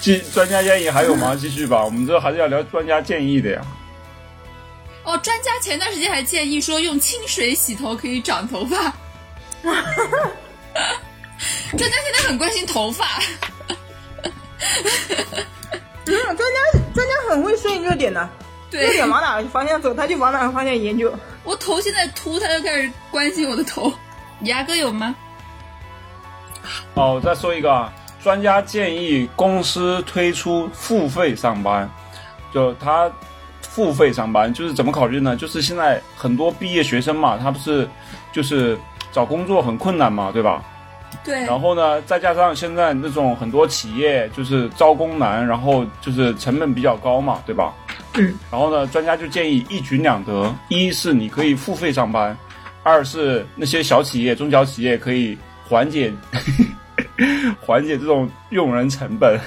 继专家建议还有吗？继续吧，我们这还是要聊专家建议的呀。哦，专家前段时间还建议说用清水洗头可以长头发。专家现在很关心头发。嗯，专家专家很会顺应热点的，热点往哪个方向走，他就往哪个方向研究。我头现在秃，他就开始关心我的头。牙哥有吗？哦，我再说一个啊，专家建议公司推出付费上班，就他付费上班就是怎么考虑呢？就是现在很多毕业学生嘛，他不是就是找工作很困难嘛，对吧？对。然后呢，再加上现在那种很多企业就是招工难，然后就是成本比较高嘛，对吧？嗯。然后呢，专家就建议一举两得：一是你可以付费上班，二是那些小企业、中小企业可以缓解。缓解这种用人成本，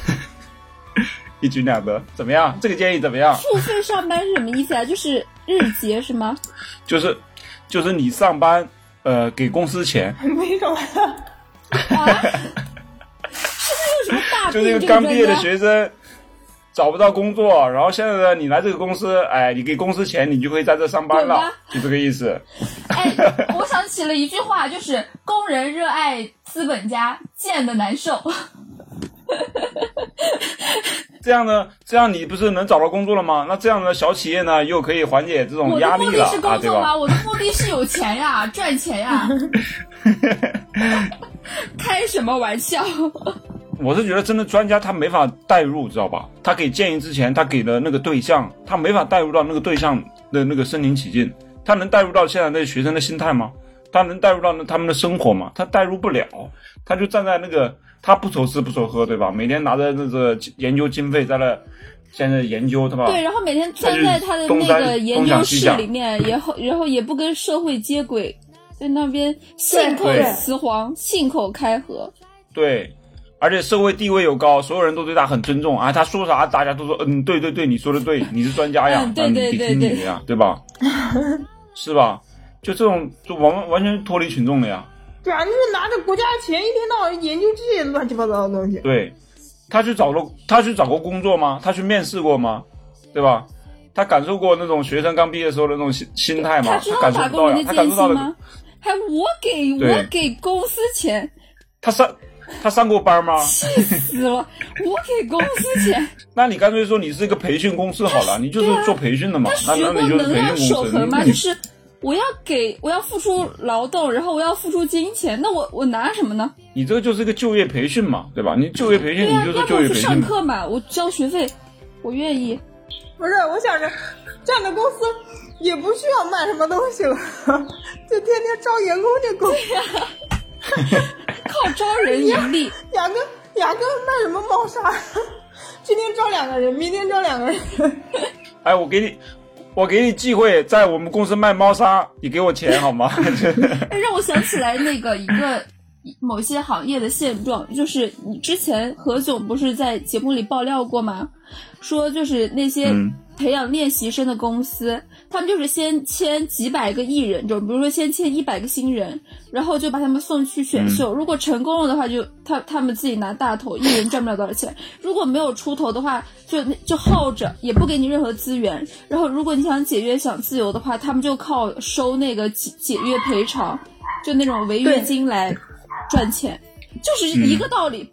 一举两得，怎么样？这个建议怎么样？付费上班是什么意思啊？就是日结是吗？就是，就是你上班，呃，给公司钱。没有。啊？是有什么大？就那个刚毕业的学生找不到工作，然后现在呢，你来这个公司，哎，你给公司钱，你就可以在这上班了，就这个意思。哎，我想起了一句话，就是工人热爱。资本家贱的难受，这样呢？这样你不是能找到工作了吗？那这样的小企业呢，又可以缓解这种压力了啊，对吧？我的目的是有钱呀，赚钱呀，开什么玩笑？我是觉得真的专家他没法代入，知道吧？他给建议之前，他给的那个对象，他没法代入到那个对象的那个身临其境，他能代入到现在那学生的心态吗？他能带入到那他们的生活吗？他带入不了，他就站在那个，他不愁吃不愁喝，对吧？每天拿着那个研究经费在那现在研究，对吧？对，然后每天站在他的那个研究室里面，然后然后也不跟社会接轨，在那边信口雌黄，信口开河。对，而且社会地位又高，所有人都对他很尊重啊。他说啥，大家都说嗯，对对对，你说的对，你是专家呀，嗯对对对对呀，对吧？是吧？就这种，就完完全脱离群众了呀。对啊，你是拿着国家的钱，一天到晚研究这些乱七八糟的东西。对，他去找了，他去找过工作吗？他去面试过吗？对吧？他感受过那种学生刚毕业时候的那种心心态吗？他感受不到呀。他感受到了还我给我给公司钱。他上 他上过班吗？气死了！我给公司钱。那你干脆说你是一个培训公司好了，你就是做培训的嘛。那那你就是培训公司。吗？就是。我要给我要付出劳动，然后我要付出金钱，那我我拿什么呢？你这个就是一个就业培训嘛，对吧？你就业培训，你就是就业培训。上课嘛，我交学费，我愿意。不是，我想着这样的公司也不需要卖什么东西了，就天天招员工就够了。靠招人盈利，雅哥，雅哥卖什么猫砂？今天招两个人，明天招两个人。哎，我给你，我给你机会，在我们公司卖猫砂，你给我钱好吗？哎，让我想起来那个一个某些行业的现状，就是你之前何总不是在节目里爆料过吗？说就是那些嗯培养练习生的公司，他们就是先签几百个艺人，就比如说先签一百个新人，然后就把他们送去选秀，如果成功了的话就，他他们自己拿大头，艺人赚不了多少钱；如果没有出头的话，就就耗着，也不给你任何资源。然后如果你想解约想自由的话，他们就靠收那个解解约赔偿，就那种违约金来赚钱，就是一个道理。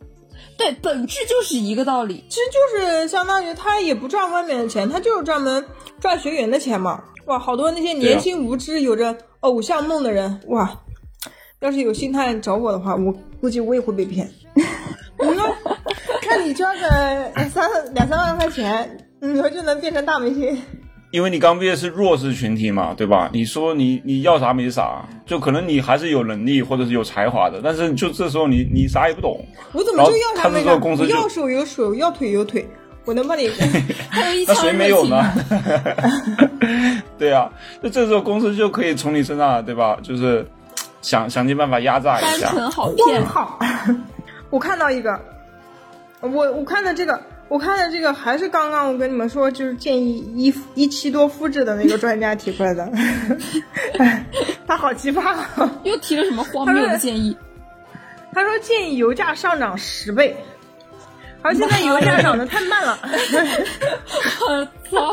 对，本质就是一个道理。其实就是相当于他也不赚外面的钱，他就是专门赚学员的钱嘛。哇，好多那些年轻无知、有着偶像梦的人，哇，要是有心态找我的话，我估计我也会被骗。你说，看你交个三两三万块钱，你说就能变成大明星？因为你刚毕业是弱势群体嘛，对吧？你说你你要啥没啥，就可能你还是有能力或者是有才华的，但是就这时候你你啥也不懂，我怎么就要他那个这个公司要手有手，要腿有腿？我能帮你。还有一那谁腔热情没有呢？对啊，就这时候公司就可以从你身上，对吧？就是想想尽办法压榨一下。单纯好骗。好，我看到一个，我我看到这个，我看的这个还是刚刚我跟你们说，就是建议一一期多肤质的那个专家提出来的，他好奇葩、啊。又提了什么荒谬的建议？他说建议油价上涨十倍，而现在油价涨得太慢了。我操！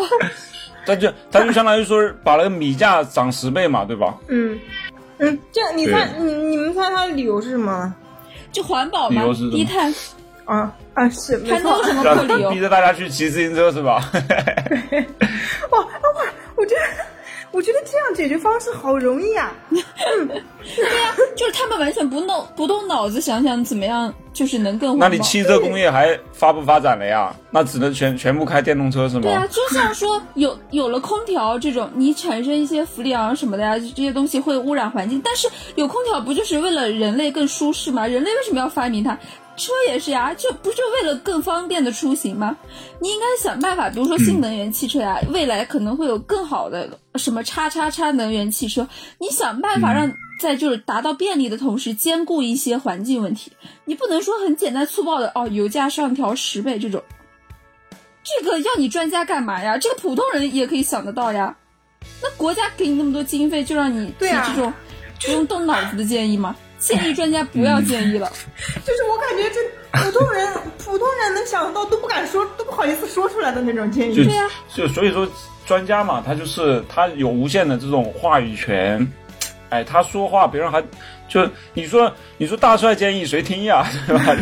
他就他就相当于说把那个米价涨十倍嘛，对吧？嗯嗯，这你猜你你们猜他的理由是什么？就环保嘛理由是什，么低碳，啊啊是没错还能有。什么破理由逼？着大家去骑自行车是吧？哇啊哇！我觉得我觉得这样解决方式好容易啊。对呀、就是他们完全不动不动脑子想想怎么样，就是能更环保。那你汽车工业还发不发展了呀？那只能全全部开电动车是吗？对啊，就像说有有了空调这种，你产生一些氟利昂什么的呀，这些东西会污染环境。但是有空调不就是为了人类更舒适吗？人类为什么要发明它？车也是呀，就不就为了更方便的出行吗？你应该想办法，比如说新能源汽车呀，未来可能会有更好的什么叉叉叉能源汽车，你想办法让在就是达到便利的同时兼顾一些环境问题。你不能说很简单粗暴的哦，油价上调十倍这种。这个要你专家干嘛呀？这个普通人也可以想得到呀。那国家给你那么多经费，就让你提这种不用动脑子的建议吗？建议专家不要建议了。就是我感觉这普通人 普通人能想到都不敢说，都不好意思说出来的那种建议。对呀就所以说专家嘛，他就是他有无限的这种话语权，哎，他说话别人还就你说你说大帅建议谁听呀，对吧？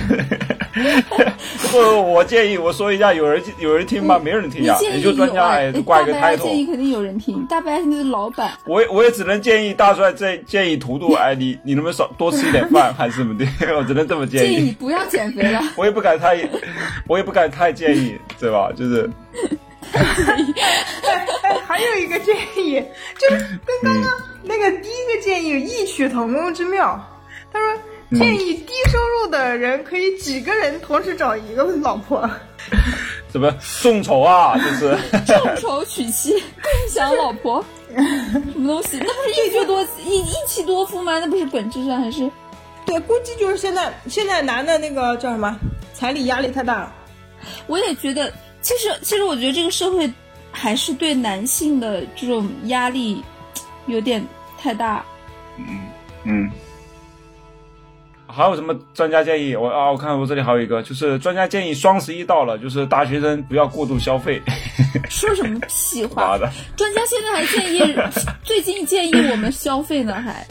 或者我建议我说一下，有人有人听吗？没人听呀，也就专家哎挂一个大白 title 建。议肯定有人听，大白是老板，我也我也只能建议大帅这建议图图，哎，你你能不能少多吃一点饭，还是怎么的？我只能这么建建议你议，不要减肥了。我也不敢太，我也不敢太建议，对吧？就是哎哎，还有一个建议，就是跟刚刚那个第一个建议有异曲同工之妙。他说建议低收入的人可以几个人同时找一个老婆。什么众筹啊，就是众筹娶妻，共享老婆，什么东西？那不是一夫多一一妻多夫吗？那不是本质上还是对，估计就是现在现在男的那个叫什么彩礼压力太大了。我也觉得，其实其实我觉得这个社会还是对男性的这种压力有点太大。嗯嗯。还有什么专家建议？我啊，我看我这里还有一个，就是专家建议双十一到了，就是大学生不要过度消费。说什么屁话专家现在还建议，最近建议我们消费呢，还，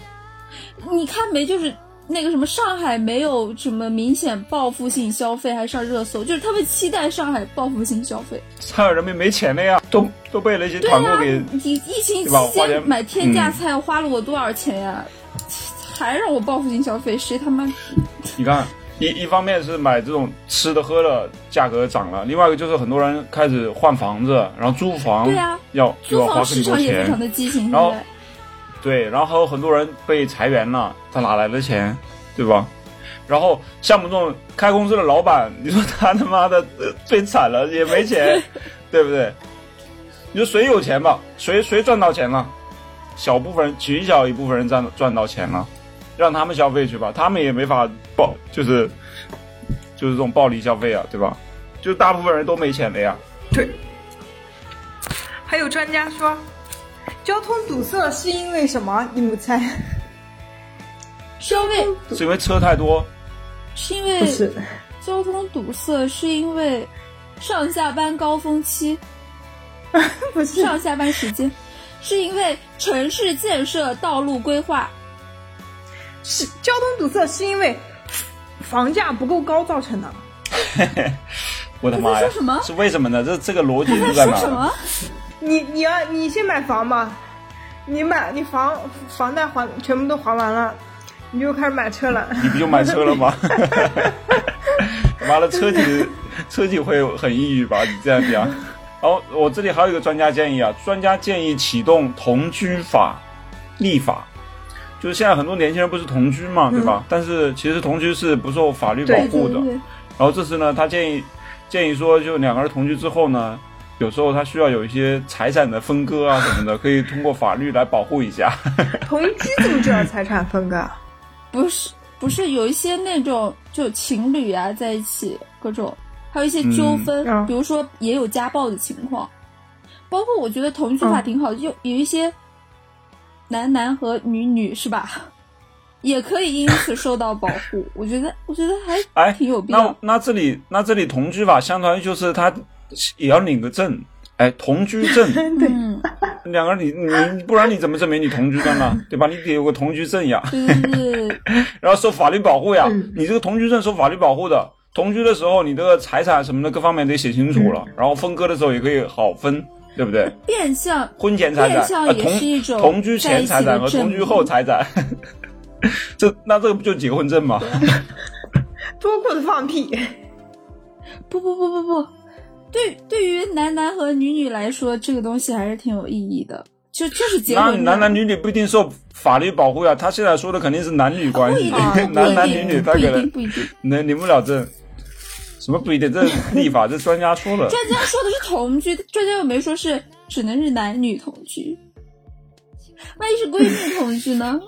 你看没？就是那个什么上海没有什么明显报复性消费，还上热搜，就是他们期待上海报复性消费。上海人民没钱了呀，都都被那些团购给你疫情期间买天价嗯菜花了我多少钱呀？还让我报复性消费，谁他妈？你看，一一方面是买这种吃的喝的价格涨了，另外一个就是很多人开始换房子，然后租房，对啊要就租房市场也非常，的激情，现然后在。对，然后还有很多人被裁员了，他哪来的钱，对吧？然后像我们这种开公司的老板，你说他他妈的呃最惨了，也没钱，对不对？你说谁有钱吧？谁谁赚到钱了？小部分人，极小一部分人赚赚到钱了，让他们消费去吧，他们也没法暴，就是就是这种暴力消费啊，对吧？就大部分人都没钱了呀。对。还有专家说，交通堵塞是因为什么？你们猜？是因为是因为车太多，是因为不是，交通堵塞，是因为上下班高峰期、不是，上下班时间，是因为城市建设、道路规划。是交通堵塞是因为房价不够高造成的。我的妈呀说什么！是为什么呢？这这个逻辑他是在哪呢？在说什么？你你要你先买房吧，你买你房房贷还全部都还完了，你就开始买车了。你不就买车了吗？妈的，车企车企会很抑郁吧？你这样讲。然后我这里还有一个专家建议啊，专家建议启动同居法立法，就是现在很多年轻人不是同居嘛，对吧？但是其实同居是不受法律保护的。对对然后这次呢，他建议建议说，就两个人同居之后呢，有时候他需要有一些财产的分割啊什么的，可以通过法律来保护一下。同居怎么就要财产分割？不是不是有一些那种就情侣啊在一起各种，还有一些纠纷，比如说也有家暴的情况，包括我觉得同居法嗯挺好的，就有一些男男和女女是吧，也可以因此受到保护。我觉得我觉得还哎，挺有必那要。那这里那这里同居法，相当于就是他也要领个证，哎，同居证，两个人你你不然你怎么证明你同居的呢？对吧？你得有个同居证呀，然后受法律保护呀。嗯你这个同居证受法律保护的，同居的时候你这个财产什么的各方面得写清楚了，然后分割的时候也可以好分，对不对？变相婚前财产变相呃也是一种同同居前财产和同居后财产，这那这个不就结婚证吗？多过的放屁。不不不不不，对对于男男和女女来说，这个东西还是挺有意义的。就就是结那婚男男女女不一定受法律保护呀，他现在说的肯定是男女关系男男女女他可能定不一定。能领不了证。什么不一定？这立法这专家说了。专家说的是同居，专家又没说是只能是男女同居。万一是闺蜜同居呢？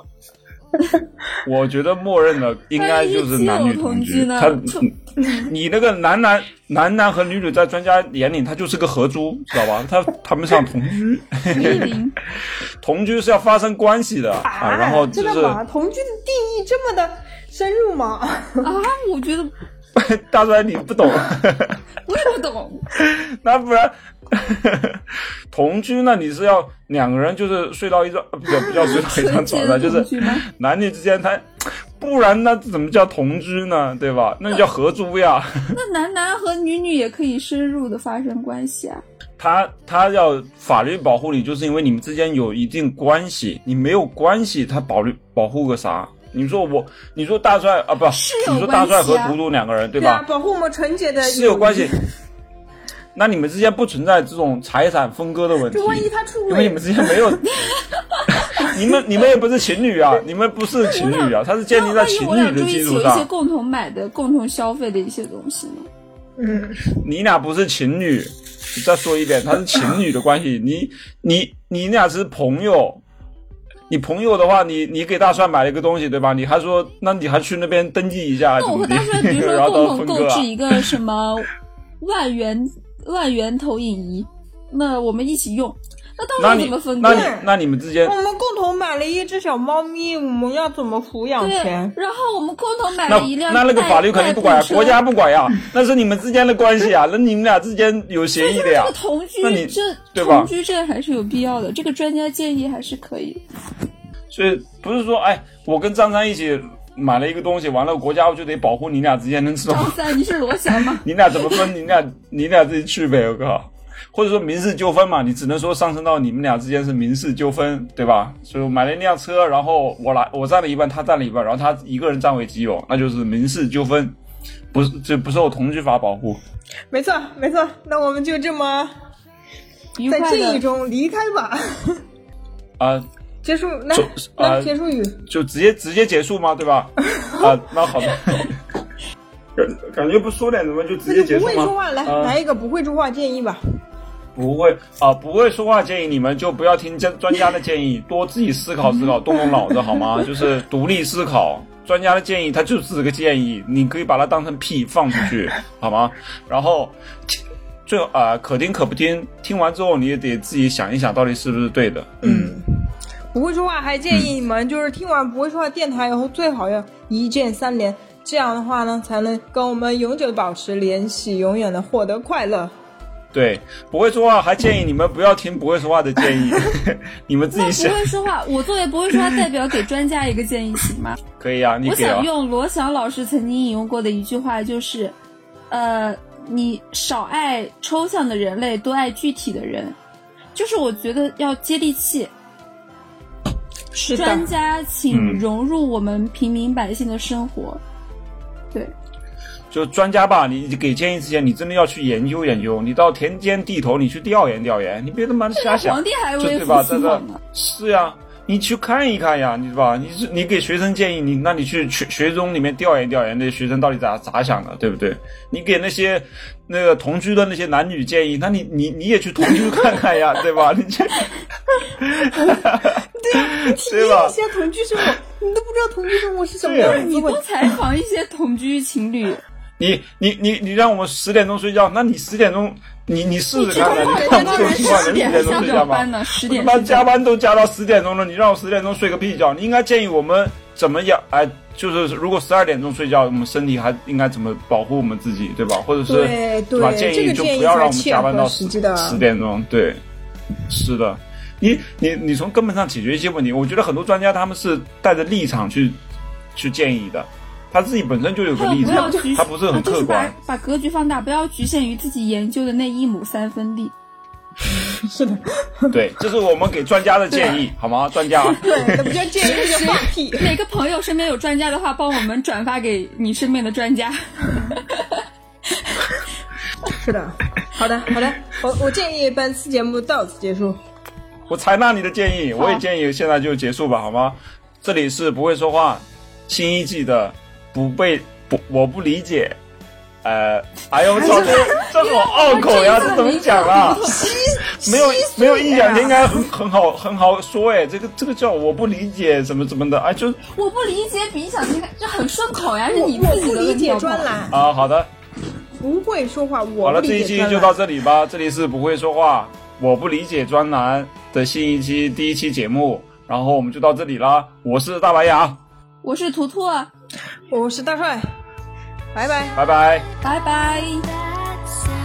我觉得默认的应该就是男女同居。他 你那个男男男男和女女在专家眼里，他就是个合租，知道吧？他他们想同居，同居是要发生关系的啊。然后就是真的吗？同居的定义这么的深入吗？啊，我觉得 大帅你不懂，我也不懂。那不然同居那你是要两个人就是睡到一张，不叫不叫睡到一张床上，就是男女之间他，不然那怎么叫同居呢？对吧？那叫合租呀。那男男和女女也可以深入的发生关系啊。他他要法律保护你，就是因为你们之间有一定关系，你没有关系，他保律保护个啥？你说我，你说大帅啊，不，是有你说大帅和图图两个人，对啊吧？，保护我们纯洁的是有关系。那你们之间不存在这种财产分割的问题这，万一他出轨因为你们，之间没有，你们你们也不是情侣啊，你们不是情侣啊，他是建立在情侣的基础上一些上。共同买的、共同消费的一些东西呢。嗯，你俩不是情侣，再说一遍，他是情侣的关系。你你你俩是朋友，你朋友的话，你你给大帅买了一个东西，对吧？你还说，那你还去那边登记一下，还那我和大帅，比如说共同购置？一个什么万元万元投影仪，那我们一起用，那到底怎么分割？那你那你们之间我们共同买了一只小猫咪，我们要怎么抚养对权，？然后我们共同买了一辆那那个法律肯定不管国家不管呀，那是你们之间的关系啊，那你们俩之间有协议的呀这个。同居那你这对吧同居证还是有必要的，这个专家建议还是可以。所以不是说，哎，我跟张三一起买了一个东西，完了国家就得保护你俩之间的这种，张三，你是罗翔吗？你俩怎么分？你俩你俩自己去呗，我靠！或者说民事纠纷嘛，你只能说上升到你们俩之间是民事纠纷，对吧？所以买了一辆车，然后我来我占了一半，他占了一半，然后他一个人占为己有，那就是民事纠纷，不是这不受同居法保护。没错，没错。那我们就这么在记忆，中离开吧。啊、结束，来就来呃结束语。就直接直接结束吗？对吧？啊，那好的。感感觉不说点什么就直那就接结束吗？不会说话，来啊来一个不会说话建议吧。不会啊，不会说话建议你们就不要听专专家的建议，多自己思考思考，动动脑子好吗？就是独立思考。专家的建议，他就是个建议，你可以把它当成屁放出去，好吗？然后最后啊、可听可不听，听完之后你也得自己想一想，到底是不是对的。嗯，不会说话还建议你们，就是听完不会说话电台以后，最好要一键三连，这样的话呢，才能跟我们永久地保持联系，永远的获得快乐。对，不会说话还建议你们不要听不会说话的建议，你们自己想不会说话，我作为不会说话代表给专家一个建议行吗？可以啊，你我想。用罗翔老师曾经引用过的一句话，就是，呃，你少爱抽象的人类，多爱具体的人。就是我觉得要接地气，是专家请嗯融入我们平民百姓的生活。对，就专家吧，你给建议之前，你真的要去研究研究，你到田间地头，你去调研调研，你别他妈的瞎想皇，帝还就微服对吧？这个。是呀，你去看一看呀，你是吧？你是你给学生建议，你那你去学学中里面调研调研，那些学生到底咋咋想的，对不对？你给那些那个同居的那些男女建议，那你你你也去同居看看呀，对吧？你这体 对吧 验一下同居生活，你都不知道同居生活是什么样的滋味你多。采访一些同居情侣，你你你你让我们十点钟睡觉，那你十点钟你你试试看看，你看我们这种情况能十点钟睡觉吗？班呢，十他妈点睡觉。加班都加到十点钟了，你让我十点钟睡个屁觉？你应该建议我们怎么样？哎，就是如果十二点钟睡觉，我们身体还应该怎么保护我们自己，对吧？或者是对对吧？建议就不要让我们加班到十点钟。对，是的。你你你从根本上解决一些问题，我觉得很多专家他们是带着立场去去建议的，他自己本身就有个立场，他不是很啊就是客观。把把格局放大，不要局限于自己研究的那一亩三分地。是的 对，这是我们给专家的建议，好吗？专家。对，那不叫建议，是放屁。哪个朋友身边有专家的话，帮我们转发给你身边的专家。是的，好的好的，我我建议本次节目到此结束。我采纳你的建议，我也建议现在就结束吧，好吗？这里是不会说话新一季的不被不我不理解，呃，哎呦我操，这 这好拗口呀，这怎么讲啊？没有没有印象，应该很很好很好说哎，这个这个叫我不理解什么什么的，哎就我不理解，比想听，这很顺口呀，是你自己的理解专栏，啊好的，不会说话，我好了，这一。期就到这里吧，这里是不会说话我不理解专栏的新一期第一期节目，然后我们就到这里啦，我是大白牙，我是图图，我是大帅拜拜。拜拜。拜拜。